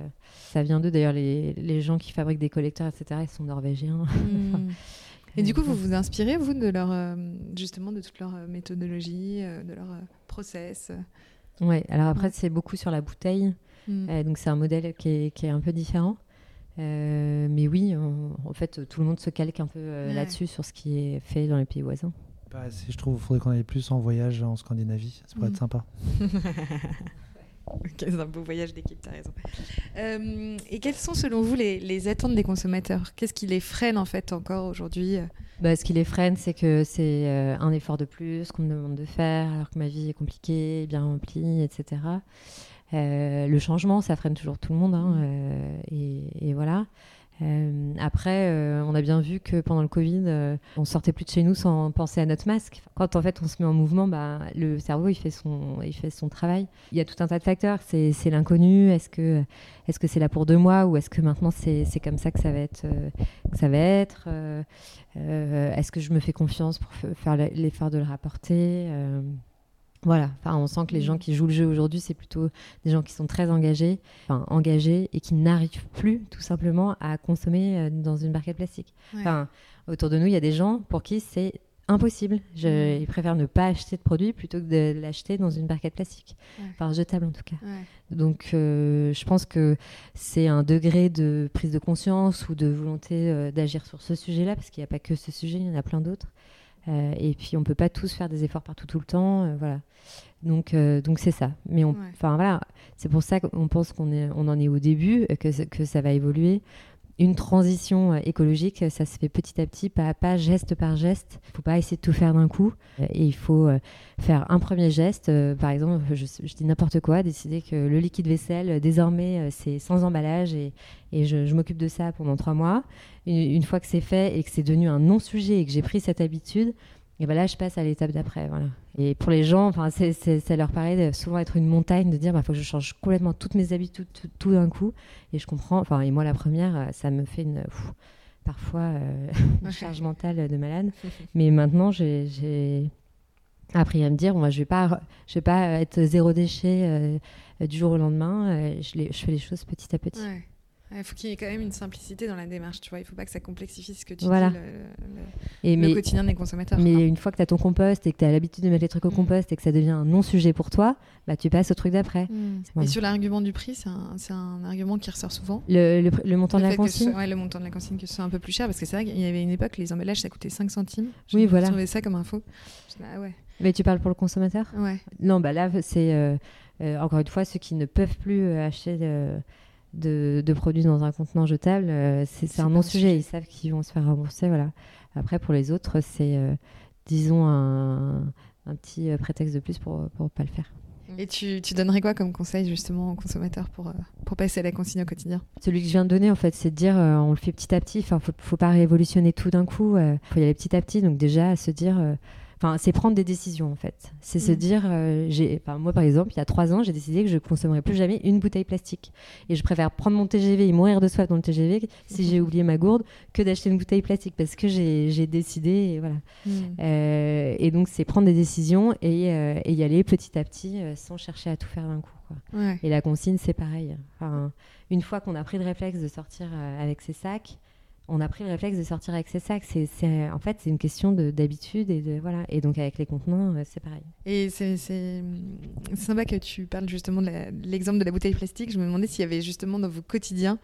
Speaker 3: ça vient d'eux. D'ailleurs, les, les gens qui fabriquent des collecteurs, etc., ils sont norvégiens.
Speaker 2: Hmm. Et du coup, vous vous inspirez, vous, de leur, justement, de toute leur méthodologie, de leur process?
Speaker 3: Ouais, alors après,
Speaker 2: Ouais.
Speaker 3: c'est beaucoup sur la bouteille. Euh, donc, c'est un modèle qui est, qui est un peu différent. Euh, mais oui, on- en fait, tout le monde se calque un peu euh,
Speaker 2: Ouais.
Speaker 3: là-dessus, sur ce qui est fait dans les pays voisins.
Speaker 4: Pas assez, je trouve qu'il faudrait qu'on aille plus en voyage en Scandinavie. Ça pourrait
Speaker 2: Mm.
Speaker 4: être sympa.
Speaker 2: Ok, c'est un beau voyage d'équipe, t'as raison. Euh, et quelles sont selon vous les, les attentes des consommateurs? Qu'est-ce qui les freine en fait encore aujourd'hui?
Speaker 3: Bah, ce qui les freine, c'est que c'est un effort de plus qu'on me demande de faire, alors que ma vie est compliquée, bien remplie, etc. Euh, le changement, ça freine toujours tout le monde. hein, euh, et, voilà. Euh, après, on a bien vu que pendant le Covid, on sortait plus de chez nous sans penser à notre masque. Quand en fait on se met en mouvement, bah, le cerveau il fait son, il fait son travail. Il y a tout un tas de facteurs. C'est, l'inconnu. Est-ce que, est-ce que c'est là pour deux mois ou est-ce que maintenant c'est, c'est comme ça que ça va être, que ça va être Est-ce que je me fais confiance pour faire l'effort de le rapporter voilà, enfin, on sent que les gens qui jouent le jeu aujourd'hui, c'est plutôt des gens qui sont très engagés, enfin, engagés et qui n'arrivent plus tout simplement à consommer euh, dans une barquette plastique. Enfin, autour de nous, il y a des gens pour qui c'est impossible. Je, Ils préfèrent ne pas acheter de produits plutôt que de l'acheter dans une barquette plastique, enfin jetable en tout cas. Donc, euh, je pense que c'est un degré de prise de conscience ou de volonté euh, d'agir sur ce sujet-là, parce qu'il n'y a pas que ce sujet, il y en a plein d'autres. Euh, et puis on peut pas tous faire des efforts partout tout le temps, euh, voilà. Donc euh, donc c'est ça. Mais enfin voilà, c'est pour ça qu'on pense qu'on est on en est au début, que que ça va évoluer une transition euh, écologique, ça se fait petit à petit, pas à pas, geste par geste. Il ne faut pas essayer de tout faire d'un coup. Euh, et il faut euh, faire un premier geste. Par exemple, je, dis n'importe quoi, décider que le liquide vaisselle, désormais, c'est sans emballage et, et je, m'occupe de ça pendant trois mois. une fois que c'est fait et que c'est devenu un non-sujet et que j'ai pris cette habitude, et ben là, je passe à l'étape d'après. Voilà. Et pour les gens, enfin, ça leur paraît souvent être une montagne de dire, il bah, faut que je change complètement toutes mes habitudes tout, d'un coup. Et je comprends. Enfin, et moi, la première, ça me fait une, parfois euh, une charge mentale de malade. Mais maintenant, j'ai appris à me dire, bon, je vais pas, je vais pas être zéro déchet euh, du jour au lendemain. Euh, je, les, je, fais les choses petit à petit.
Speaker 2: Il faut qu'il y ait quand même une simplicité dans la démarche, tu vois. Il ne faut pas que ça complexifie ce que tu dis, le, et le quotidien des consommateurs.
Speaker 3: Mais une fois que tu as ton compost et que tu as l'habitude de mettre les trucs au mm. compost et que ça devient un non-sujet pour toi, bah, tu passes au truc d'après.
Speaker 2: Mm. Et sur l'argument du prix, c'est un, un, argument qui ressort souvent.
Speaker 3: Le, le, montant de la consigne
Speaker 2: ouais, Le montant de la consigne, que ce soit un peu plus cher, parce que c'est vrai qu'il y avait une époque, les emballages, ça coûtait 5 centimes. Je
Speaker 3: oui, voilà.
Speaker 2: trouvais ça comme info. Ah ouais.
Speaker 3: Mais tu parles pour le consommateur?
Speaker 2: Ouais.
Speaker 3: Non, bah là, c'est euh, euh, encore une fois ceux qui ne peuvent plus euh, de, produits dans un contenant jetable, euh, c'est un non-sujet. Ils savent qu'ils vont se faire rembourser. Voilà. Après, pour les autres, c'est, euh, disons, un, petit euh, prétexte de plus pour ne pas le faire.
Speaker 2: Et tu, tu, donnerais quoi comme conseil justement aux consommateurs pour, pour passer à la consigne au quotidien?
Speaker 3: Celui que je viens de donner, en fait, c'est de dire on le fait petit à petit. Enfin, faut, faut pas révolutionner tout d'un coup. Il faut y aller petit à petit. Donc déjà, se dire c'est prendre des décisions en fait. C'est se mm. dire, euh, j'ai, moi par exemple, il y a trois ans, j'ai décidé que je consommerais plus jamais une bouteille plastique. Et je préfère prendre mon TGV et mourir de soif dans le TGV si j'ai oublié ma gourde que d'acheter une bouteille plastique parce que j'ai décidé et voilà. Mm. Euh, et donc c'est prendre des décisions et, euh, et, y aller petit à petit sans chercher à tout faire d'un coup. Et la consigne c'est pareil. une fois qu'on a pris le réflexe de sortir avec ses sacs on a pris le réflexe de sortir avec ses sacs. C'est, en fait, c'est une question d'habitude et de voilà. Et donc avec les contenants, euh, c'est pareil.
Speaker 2: Et c'est, sympa que tu parles justement de l'exemple de la bouteille plastique. Je me demandais s'il y avait justement dans vos quotidiens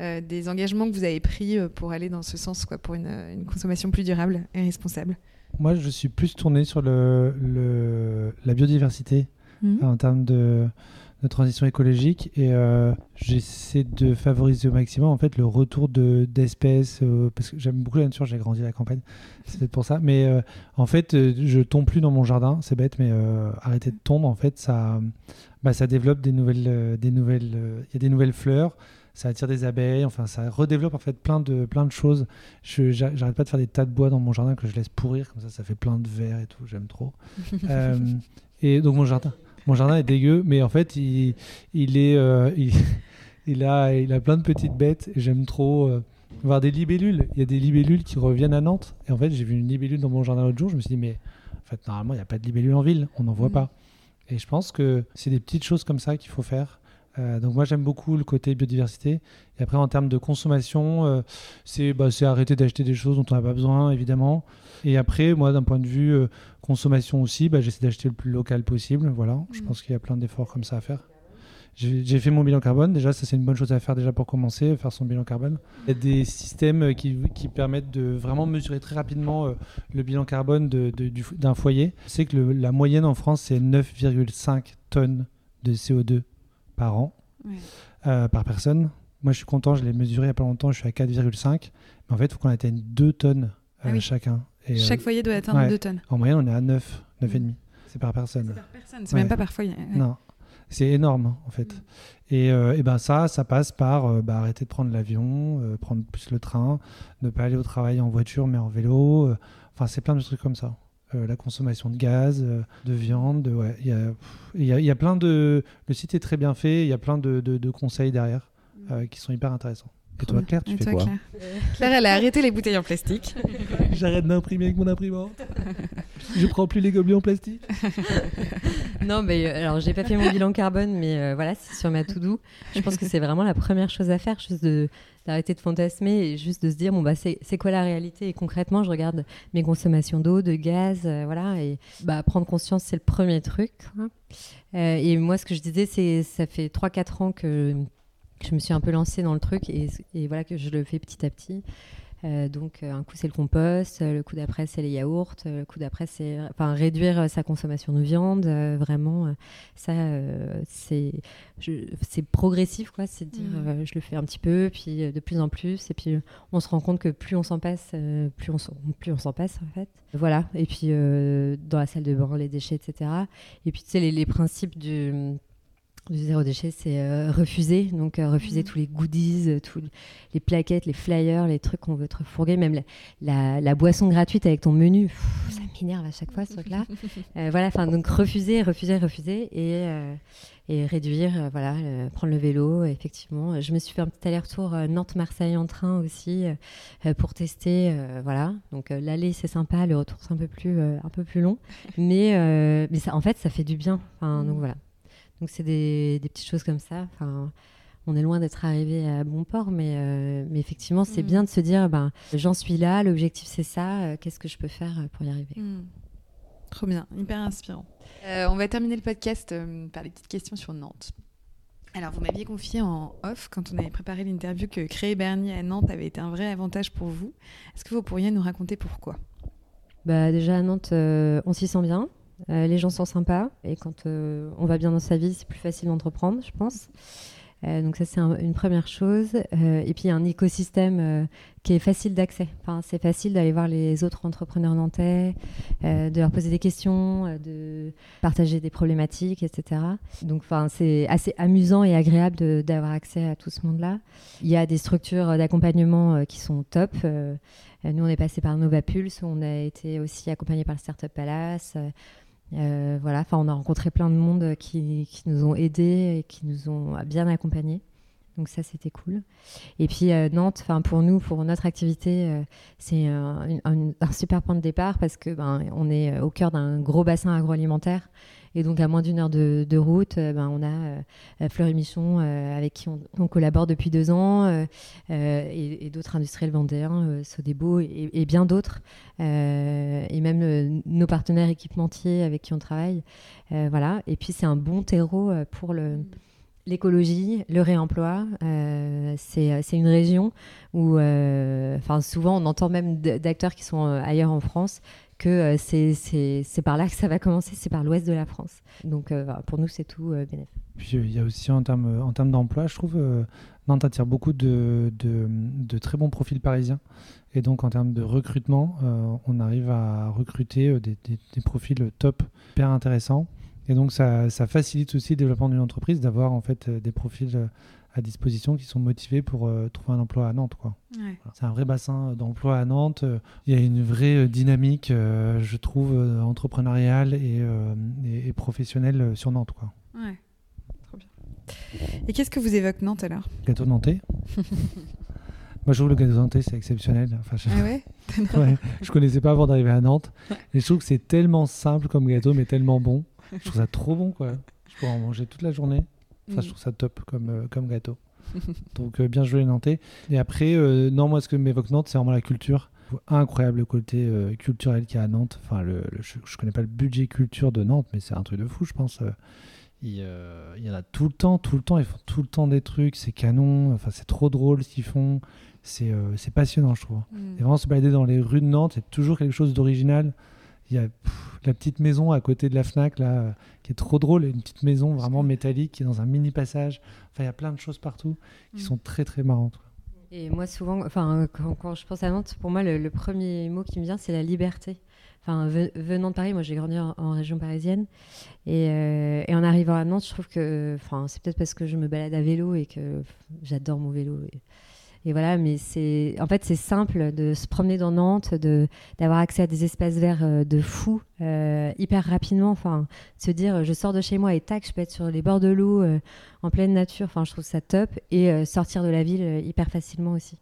Speaker 2: euh, des engagements que vous avez pris euh, pour aller dans ce sens, quoi, pour une, consommation plus durable et responsable.
Speaker 4: Moi, je suis plus tourné sur le, la biodiversité mmh. en termes de de transition écologique et euh, j'essaie de favoriser au maximum en fait le retour de d'espèces euh, parce que j'aime beaucoup la nature j'ai grandi à la campagne c'est peut-être pour ça mais euh, en fait je tombe plus dans mon jardin c'est bête mais arrêter de tomber en fait ça bah, ça développe des nouvelles des nouvelles il y a des nouvelles fleurs ça attire des abeilles, enfin ça redéveloppe en fait plein de, plein de choses. Je j'arrête pas de faire des tas de bois dans mon jardin que je laisse pourrir, comme ça ça fait plein de verre et tout, j'aime trop. et donc mon jardin, mon jardin est dégueu, mais en fait, il, il est, euh, il, a, il a plein de petites bêtes. et J'aime trop euh, voir des libellules. Il y a des libellules qui reviennent à Nantes. Et en fait, j'ai vu une libellule dans mon jardin l'autre jour. Je me suis dit, mais en fait, normalement, il n'y a pas de libellules en ville. On n'en voit mm. pas. Et je pense que c'est des petites choses comme ça qu'il faut faire. Euh, donc moi j'aime beaucoup le côté biodiversité. Et après en termes de consommation, c'est bah, arrêter d'acheter des choses dont on n'a pas besoin évidemment. Et après, moi, d'un point de vue euh, consommation aussi, bah, j'essaie d'acheter le plus local possible. Voilà, je mm. pense qu'il y a plein d'efforts comme ça à faire. J'ai fait mon bilan carbone, déjà, ça c'est une bonne chose à faire déjà pour commencer, faire son bilan carbone. Il y a des systèmes qui, qui permettent de vraiment mesurer très rapidement euh, le bilan carbone d'un foyer. C'est que la moyenne en France, c'est 9,5 tonnes de CO2 par an, euh, par personne. Moi, je suis content, je l'ai mesuré il n'y a pas longtemps, je suis à 4,5. Mais en fait, il faut qu'on atteigne 2 tonnes ah chacun.
Speaker 2: Chaque euh, foyer doit atteindre 2 tonnes.
Speaker 4: En moyenne, on est à 9, 9,5. Mm. C'est par personne.
Speaker 2: C'est par personne, c'est même pas par foyer.
Speaker 4: Non. C'est énorme, hein, en fait. Et, euh, et ben ça, ça passe par euh, bah, arrêter de prendre l'avion, euh, prendre plus le train, ne pas aller au travail en voiture mais en vélo. euh, Enfin, c'est plein de trucs comme ça. Euh, la consommation de gaz, euh, de viande, ouais. Il y, a, y, a, il y a plein de. Le site est très bien fait. Il y a plein de, de- de conseils derrière euh, qui sont hyper intéressants. Et toi, Claire, tu
Speaker 2: Et
Speaker 4: fais
Speaker 2: toi,
Speaker 4: quoi
Speaker 2: Claire Claire, elle a arrêté les bouteilles en plastique.
Speaker 4: J'arrête d'imprimer avec mon imprimante. Je prends plus les gobelets en plastique.
Speaker 3: Non, mais euh, alors j'ai pas fait mon bilan carbone, mais euh, voilà, c'est sur ma to-do. Je pense que c'est vraiment la première chose à faire, juste de d'arrêter de fantasmer et juste de se dire bon bah c'est c'est quoi la réalité? Et concrètement je regarde mes consommations d'eau, de gaz, euh, voilà et bah prendre conscience c'est le premier truc. Euh, et moi ce que je disais c'est ça fait 3-4 ans que je me suis un peu lancée dans le truc et, et voilà que je le fais petit à petit. Euh, donc euh, un coup c'est le compost, euh, le coup d'après c'est les yaourts, le coup d'après c'est enfin réduire sa consommation de viande, euh, vraiment ça euh, c'est c'est progressif quoi, c'est de dire euh, je le fais un petit peu puis de plus en plus et puis on se rend compte que plus on s'en passe, plus on s'en- plus on s'en passe en fait. Voilà et puis dans la salle de bain les déchets etc. Et puis tu sais les, les principes du du zéro déchet, c'est euh, refuser. Donc, euh, refuser
Speaker 2: Mhm.
Speaker 3: tous les goodies, euh, tous les plaquettes, les flyers, les trucs qu'on veut te refourguer, même la, la- la boisson gratuite avec ton menu. Pff, ça m'énerve à chaque fois, ce truc-là. Voilà, enfin, donc refuser, refuser, refuser et, et réduire, voilà, prendre le vélo, effectivement. Je me suis fait un petit aller-retour Nantes-Marseille en train aussi pour tester, voilà. Donc, l'aller, c'est sympa, le retour, c'est un peu plus, un peu plus long. Mais, mais ça, en fait, ça fait du bien. Enfin. Donc, voilà. Donc c'est des, des petites choses comme ça. Enfin, on est loin d'être arrivé à bon port, mais, euh, mais effectivement, c'est
Speaker 2: Mhm.
Speaker 3: bien de se dire, ben, j'en suis là, l'objectif c'est ça, euh, qu'est-ce que je peux faire euh, pour y arriver
Speaker 2: Hmm. Trop bien, hyper inspirant. Euh, on va terminer le podcast par les petites questions sur Nantes. Alors, vous m'aviez confié en off, quand on avait préparé l'interview, que créer Bernier à Nantes avait été un vrai avantage pour vous. Est-ce que vous pourriez nous raconter pourquoi?
Speaker 3: Bah, Déjà à Nantes, on s'y sent bien, euh, les gens sont sympas, et quand euh, on va bien dans sa vie, c'est plus facile d'entreprendre, je pense. Euh, donc ça, c'est un- une première chose. Et puis, il y a un écosystème qui est facile d'accès. Enfin, c'est facile d'aller voir les autres entrepreneurs nantais, de leur poser des questions, de partager des problématiques, etc. Donc, c'est assez amusant et agréable d'avoir accès à tout ce monde-là. Il y a des structures d'accompagnement qui sont top. Euh, nous, on est passé par Nova Pulse, on a été aussi accompagné par le Startup Palace. Euh, voilà, enfin, on a rencontré plein de monde qui, nous ont aidés et qui nous ont bien accompagnés. Donc ça, c'était cool. Et puis euh, Nantes, enfin pour nous, pour notre activité, c'est un, un- super point de départ parce que ben on est au cœur d'un gros bassin agroalimentaire et donc à moins d'une heure de, route, euh, ben on a euh, Fleury Michon euh, avec qui on, collabore depuis deux ans et, d'autres industriels vendéens, Sodebo et, bien d'autres et même nos partenaires équipementiers avec qui on travaille. Voilà. Et puis c'est un bon terreau pour l'écologie, le réemploi. C'est une région où, enfin, souvent, on entend même d'acteurs qui sont ailleurs en France que euh, c'est- par là que ça va commencer, c'est par l'ouest de la France. Donc, euh, pour nous, c'est tout euh, bénéfique.
Speaker 4: Puis il y a aussi en termes en termes d'emploi, je trouve, Nantes attire beaucoup de, de, très bons profils parisiens. Et donc en termes de recrutement, on arrive à recruter des, des- profils top, hyper intéressants. Et donc ça, ça facilite aussi le développement d'une entreprise d'avoir en fait des profils à disposition qui sont motivés pour euh, trouver un emploi à Nantes. Quoi.
Speaker 2: Ouais.
Speaker 4: Voilà. C'est un vrai bassin d'emploi à Nantes. Euh, Il y a une vraie euh, dynamique, euh, je trouve, euh, entrepreneuriale et, euh, et- et professionnelle euh, sur Nantes. Quoi.
Speaker 2: Ouais. Trop bien. Et qu'est-ce que vous évoque Nantes alors?
Speaker 4: Gâteau nantais. Moi, je trouve le gâteau nantais, c'est exceptionnel. Enfin, je...
Speaker 2: Ah ouais?
Speaker 4: Ouais, je connaissais pas avant d'arriver à Nantes. Et je trouve que c'est tellement simple comme gâteau, mais tellement bon. Je trouve ça trop bon, quoi. Je pourrais en manger toute la journée. Enfin, je
Speaker 2: Mm.
Speaker 4: trouve ça top comme, euh, comme gâteau. Donc, euh, bien joué les Nantais. Et après, euh, non, moi, ce que m'évoque Nantes, c'est vraiment la culture. Incroyable le côté euh, culturel qu'il y a à Nantes. Enfin, le, le- je, je connais pas le budget culture de Nantes, mais c'est un truc de fou, je pense. Il, il y en a tout le temps, tout le temps. Ils font tout le temps des trucs. C'est canon. Enfin, c'est trop drôle ce qu'ils font. C'est c'est passionnant, je trouve.
Speaker 2: Mm.
Speaker 4: Et vraiment se balader dans les rues de Nantes, c'est toujours quelque chose d'original. Il y a pff, la petite maison à côté de la Fnac là, euh, qui est trop drôle, une petite maison vraiment métallique qui est dans un mini passage. Enfin, il y a plein de choses partout qui
Speaker 2: Mm.
Speaker 4: sont très très marrantes.
Speaker 3: Et moi, souvent, enfin, quand, je pense à Nantes, pour moi, le, premier mot qui me vient, c'est la liberté. Enfin, venant de Paris, moi, j'ai grandi en, région parisienne. Et, et, en arrivant à Nantes, je trouve que, enfin, c'est peut-être parce que je me balade à vélo et que j'adore mon vélo. Et, et voilà, mais c'est en fait c'est simple de se promener dans Nantes, de d'avoir accès à des espaces verts euh, de fou euh, hyper rapidement. Enfin, se dire je sors de chez moi et tac, je peux être sur les bords de l'eau euh, en pleine nature. Enfin, je trouve ça top et sortir de la ville hyper facilement aussi.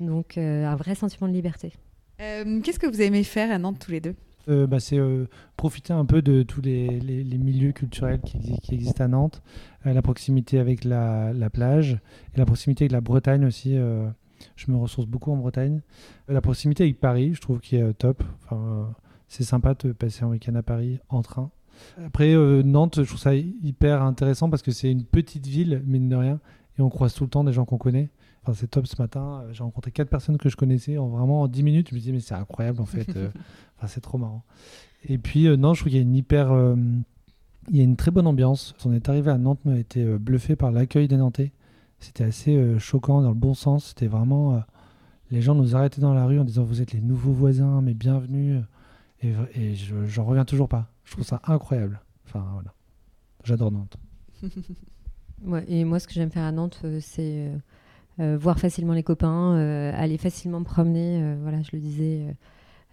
Speaker 3: Donc un vrai sentiment de liberté.
Speaker 2: Qu'est-ce que vous aimez faire à Nantes tous les deux?
Speaker 4: Euh, bah, c'est euh, profiter un peu de tous les, les, milieux culturels qui, existent à Nantes, euh, la proximité avec la, la, plage et la proximité avec la Bretagne aussi. je me ressource beaucoup en Bretagne. la proximité avec Paris, je trouve qui est top. Enfin, c'est sympa de passer un week-end à Paris en train. Après, Nantes, je trouve ça hyper intéressant parce que c'est une petite ville, mine de rien, et on croise tout le temps des gens qu'on connaît. Enfin, c'est top ce matin. J'ai rencontré quatre personnes que je connaissais en vraiment en 10 minutes. Je me disais, mais c'est incroyable en fait. Enfin, c'est trop marrant. Et puis, euh, non, je trouve qu'il y a une hyper. Euh, il y a une très bonne ambiance. On est arrivé à Nantes, on a été euh, bluffé par l'accueil des Nantais. C'était assez choquant dans le bon sens. C'était vraiment. les gens nous arrêtaient dans la rue en disant Vous êtes les nouveaux voisins, mais bienvenue. Et, et j'en reviens toujours pas. Je trouve ça incroyable. Enfin, voilà. J'adore Nantes.
Speaker 3: ouais, et moi, ce que j'aime faire à Nantes, c'est voir facilement les copains, aller facilement me promener. voilà, je le disais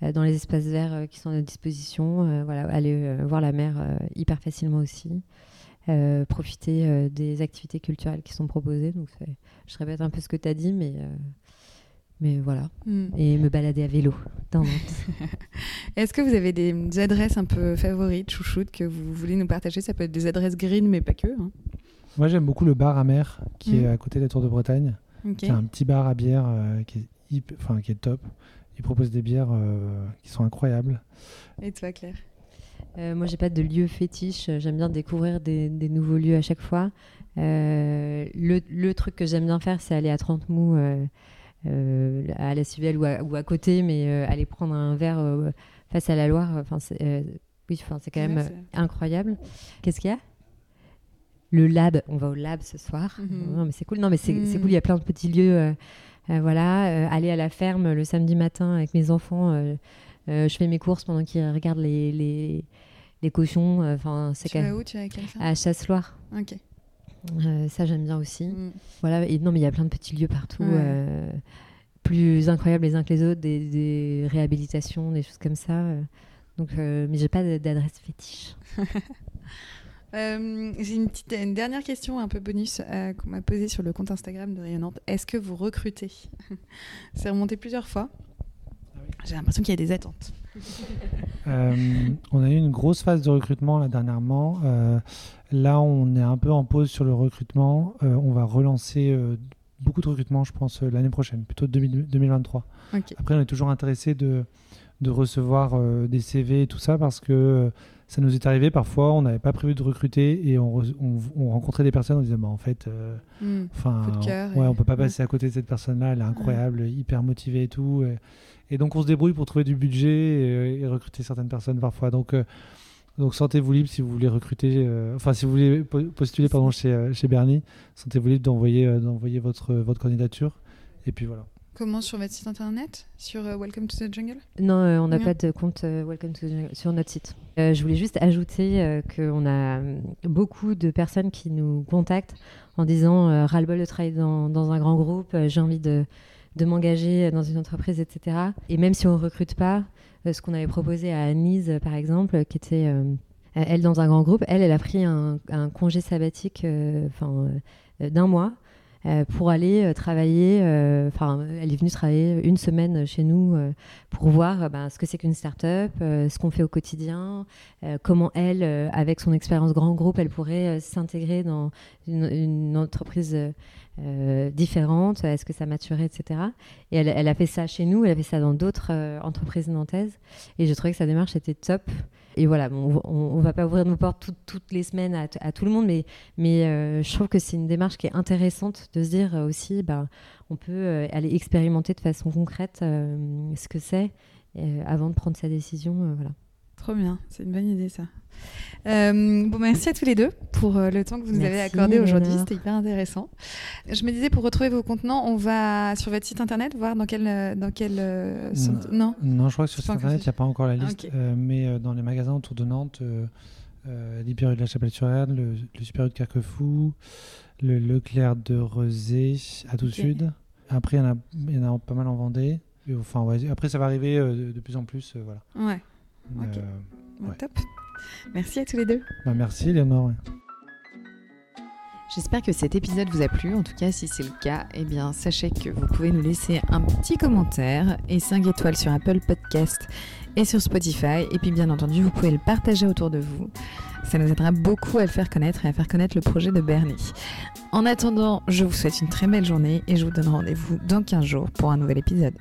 Speaker 3: euh, dans les espaces verts euh, qui sont à notre disposition. Euh, voilà, aller voir la mer hyper facilement aussi. profiter des activités culturelles qui sont proposées. Donc, je répète un peu ce que tu as dit, mais, mais voilà. Hmm. Et me balader à vélo dans
Speaker 2: Est-ce que vous avez des adresses un peu favorites, chouchoutes, que vous voulez nous partager? Ça peut être des adresses green, mais pas que. Hein.
Speaker 4: Moi, j'aime beaucoup le bar à mer qui est hmm. à côté de la Tour de Bretagne. C'est un petit bar à bière qui, est enfin, qui est top. Ils proposent des bières euh, qui sont incroyables.
Speaker 2: Et toi, Claire?
Speaker 3: Euh, moi, j'ai pas de lieu fétiche. J'aime bien découvrir des, nouveaux lieux à chaque fois. Euh, le, truc que j'aime bien faire, c'est aller à 30 mous à la Civelle ou à, ou à côté, mais aller prendre un verre face à la Loire. Enfin, oui, enfin, c'est quand même incroyable. Qu'est-ce qu'il y a? Le lab. On va au lab ce soir. Mhm. Non, mais c'est cool. Non, mais c'est mhm. cool. Il y a plein de petits lieux euh, voilà, euh, aller à la ferme le samedi matin avec mes enfants. Euh, je fais mes courses pendant qu'ils regardent les, les, les cochons. Enfin,
Speaker 2: c'est tu vas où tu vas
Speaker 3: À Chasse-Loire.
Speaker 2: Ok.
Speaker 3: ça j'aime bien aussi. Mm. Voilà, et non mais il y a plein de petits lieux partout, plus incroyables les uns que les autres, des, des réhabilitations, des choses comme ça. donc, mais j'ai pas d'adresse fétiche.
Speaker 2: Euh, j'ai une petite une dernière question un peu bonus euh, qu'on m'a posée sur le compte Instagram de Rayonnante. Est-ce que vous recrutez? C'est remonté plusieurs fois. Ah j'ai l'impression qu'il y a des attentes.
Speaker 4: Euh, on a eu une grosse phase de recrutement là dernièrement. là, on est un peu en pause sur le recrutement. on va relancer beaucoup de recrutement, je pense, l'année prochaine, plutôt 2023. Après, on est toujours intéressé de, de recevoir des CV et tout ça parce que ça nous est arrivé parfois, on n'avait pas prévu de recruter et on, rencontrait des personnes, on disait bah, en fait, euh,
Speaker 2: hmm.
Speaker 4: enfin, ouais, on peut pas passer à côté de cette personne-là, elle est incroyable, hyper motivée et tout. Et, donc on se débrouille pour trouver du budget et, recruter certaines personnes parfois. Donc, euh, donc sentez-vous libre si vous voulez recruter, euh, enfin si vous voulez postuler pardon, chez, chez Bernie, sentez-vous libre d'envoyer d'envoyer votre, votre candidature. Et puis voilà.
Speaker 2: Comment sur votre site internet Sur euh, Welcome to the Jungle
Speaker 3: Non, euh, on n'a pas de compte euh, Welcome to the Jungle sur notre site. je voulais juste ajouter qu'on a beaucoup de personnes qui nous contactent en disant ras-le-bol de travailler dans, dans, un grand groupe, j'ai envie de, de m'engager dans une entreprise, etc. Et même si on ne recrute pas, ce qu'on avait proposé à Anise, par exemple, qui était elle dans un grand groupe, elle, elle a pris un, un congé sabbatique d'un mois pour aller euh, travailler. Euh, enfin, elle est venue travailler une semaine chez nous pour voir ben, ce que c'est qu'une start-up, ce qu'on fait au quotidien, comment elle, avec son expérience grand groupe, elle pourrait s'intégrer dans une, entreprise différente, est-ce que ça maturait, etc. Et elle, a fait ça chez nous, elle a fait ça dans d'autres entreprises nantaises. Et je trouvais que sa démarche était top. Et voilà, on, ne va pas ouvrir nos portes toutes les semaines à, tout le monde, mais, euh, je trouve que c'est une démarche qui est intéressante de se dire euh, aussi, bah, on peut euh, aller expérimenter de façon concrète ce que c'est avant de prendre sa décision.
Speaker 2: Trop bien, c'est une bonne idée ça. Euh, bon, merci à tous les deux pour euh, le temps que vous nous avez accordé aujourd'hui. C'était hyper intéressant. Je me disais, pour retrouver vos contenants, on va sur votre site internet voir dans quel. euh, Dans quel euh, Non?
Speaker 4: Non, je crois que sur site internet, il n'y a pas encore la liste, mais dans les magasins autour de Nantes, l'Hyper de la Chapelle-sur-Erne, le, le Super de Carquefou, le Leclerc de Rezé, à tout
Speaker 2: Ok.
Speaker 4: sud. Après, il y, en a- il y en a pas mal en Vendée. Et, enfin, ouais, après, ça va arriver de, plus en plus. voilà.
Speaker 2: Ouais, Ok.
Speaker 4: Euh,
Speaker 2: bon,
Speaker 4: Ouais.
Speaker 2: top. Merci à tous les deux.
Speaker 4: bah, merci, Léonore.
Speaker 2: J'espère que cet épisode vous a plu. En tout cas, si c'est le cas, eh bien, sachez que vous pouvez nous laisser un petit commentaire et 5 étoiles sur Apple Podcast et sur Spotify. Et puis, bien entendu, vous pouvez le partager autour de vous. Ça nous aidera beaucoup à le faire connaître et à faire connaître le projet de Bernie. En attendant, je vous souhaite une très belle journée et je vous donne rendez-vous dans 15 jours pour un nouvel épisode.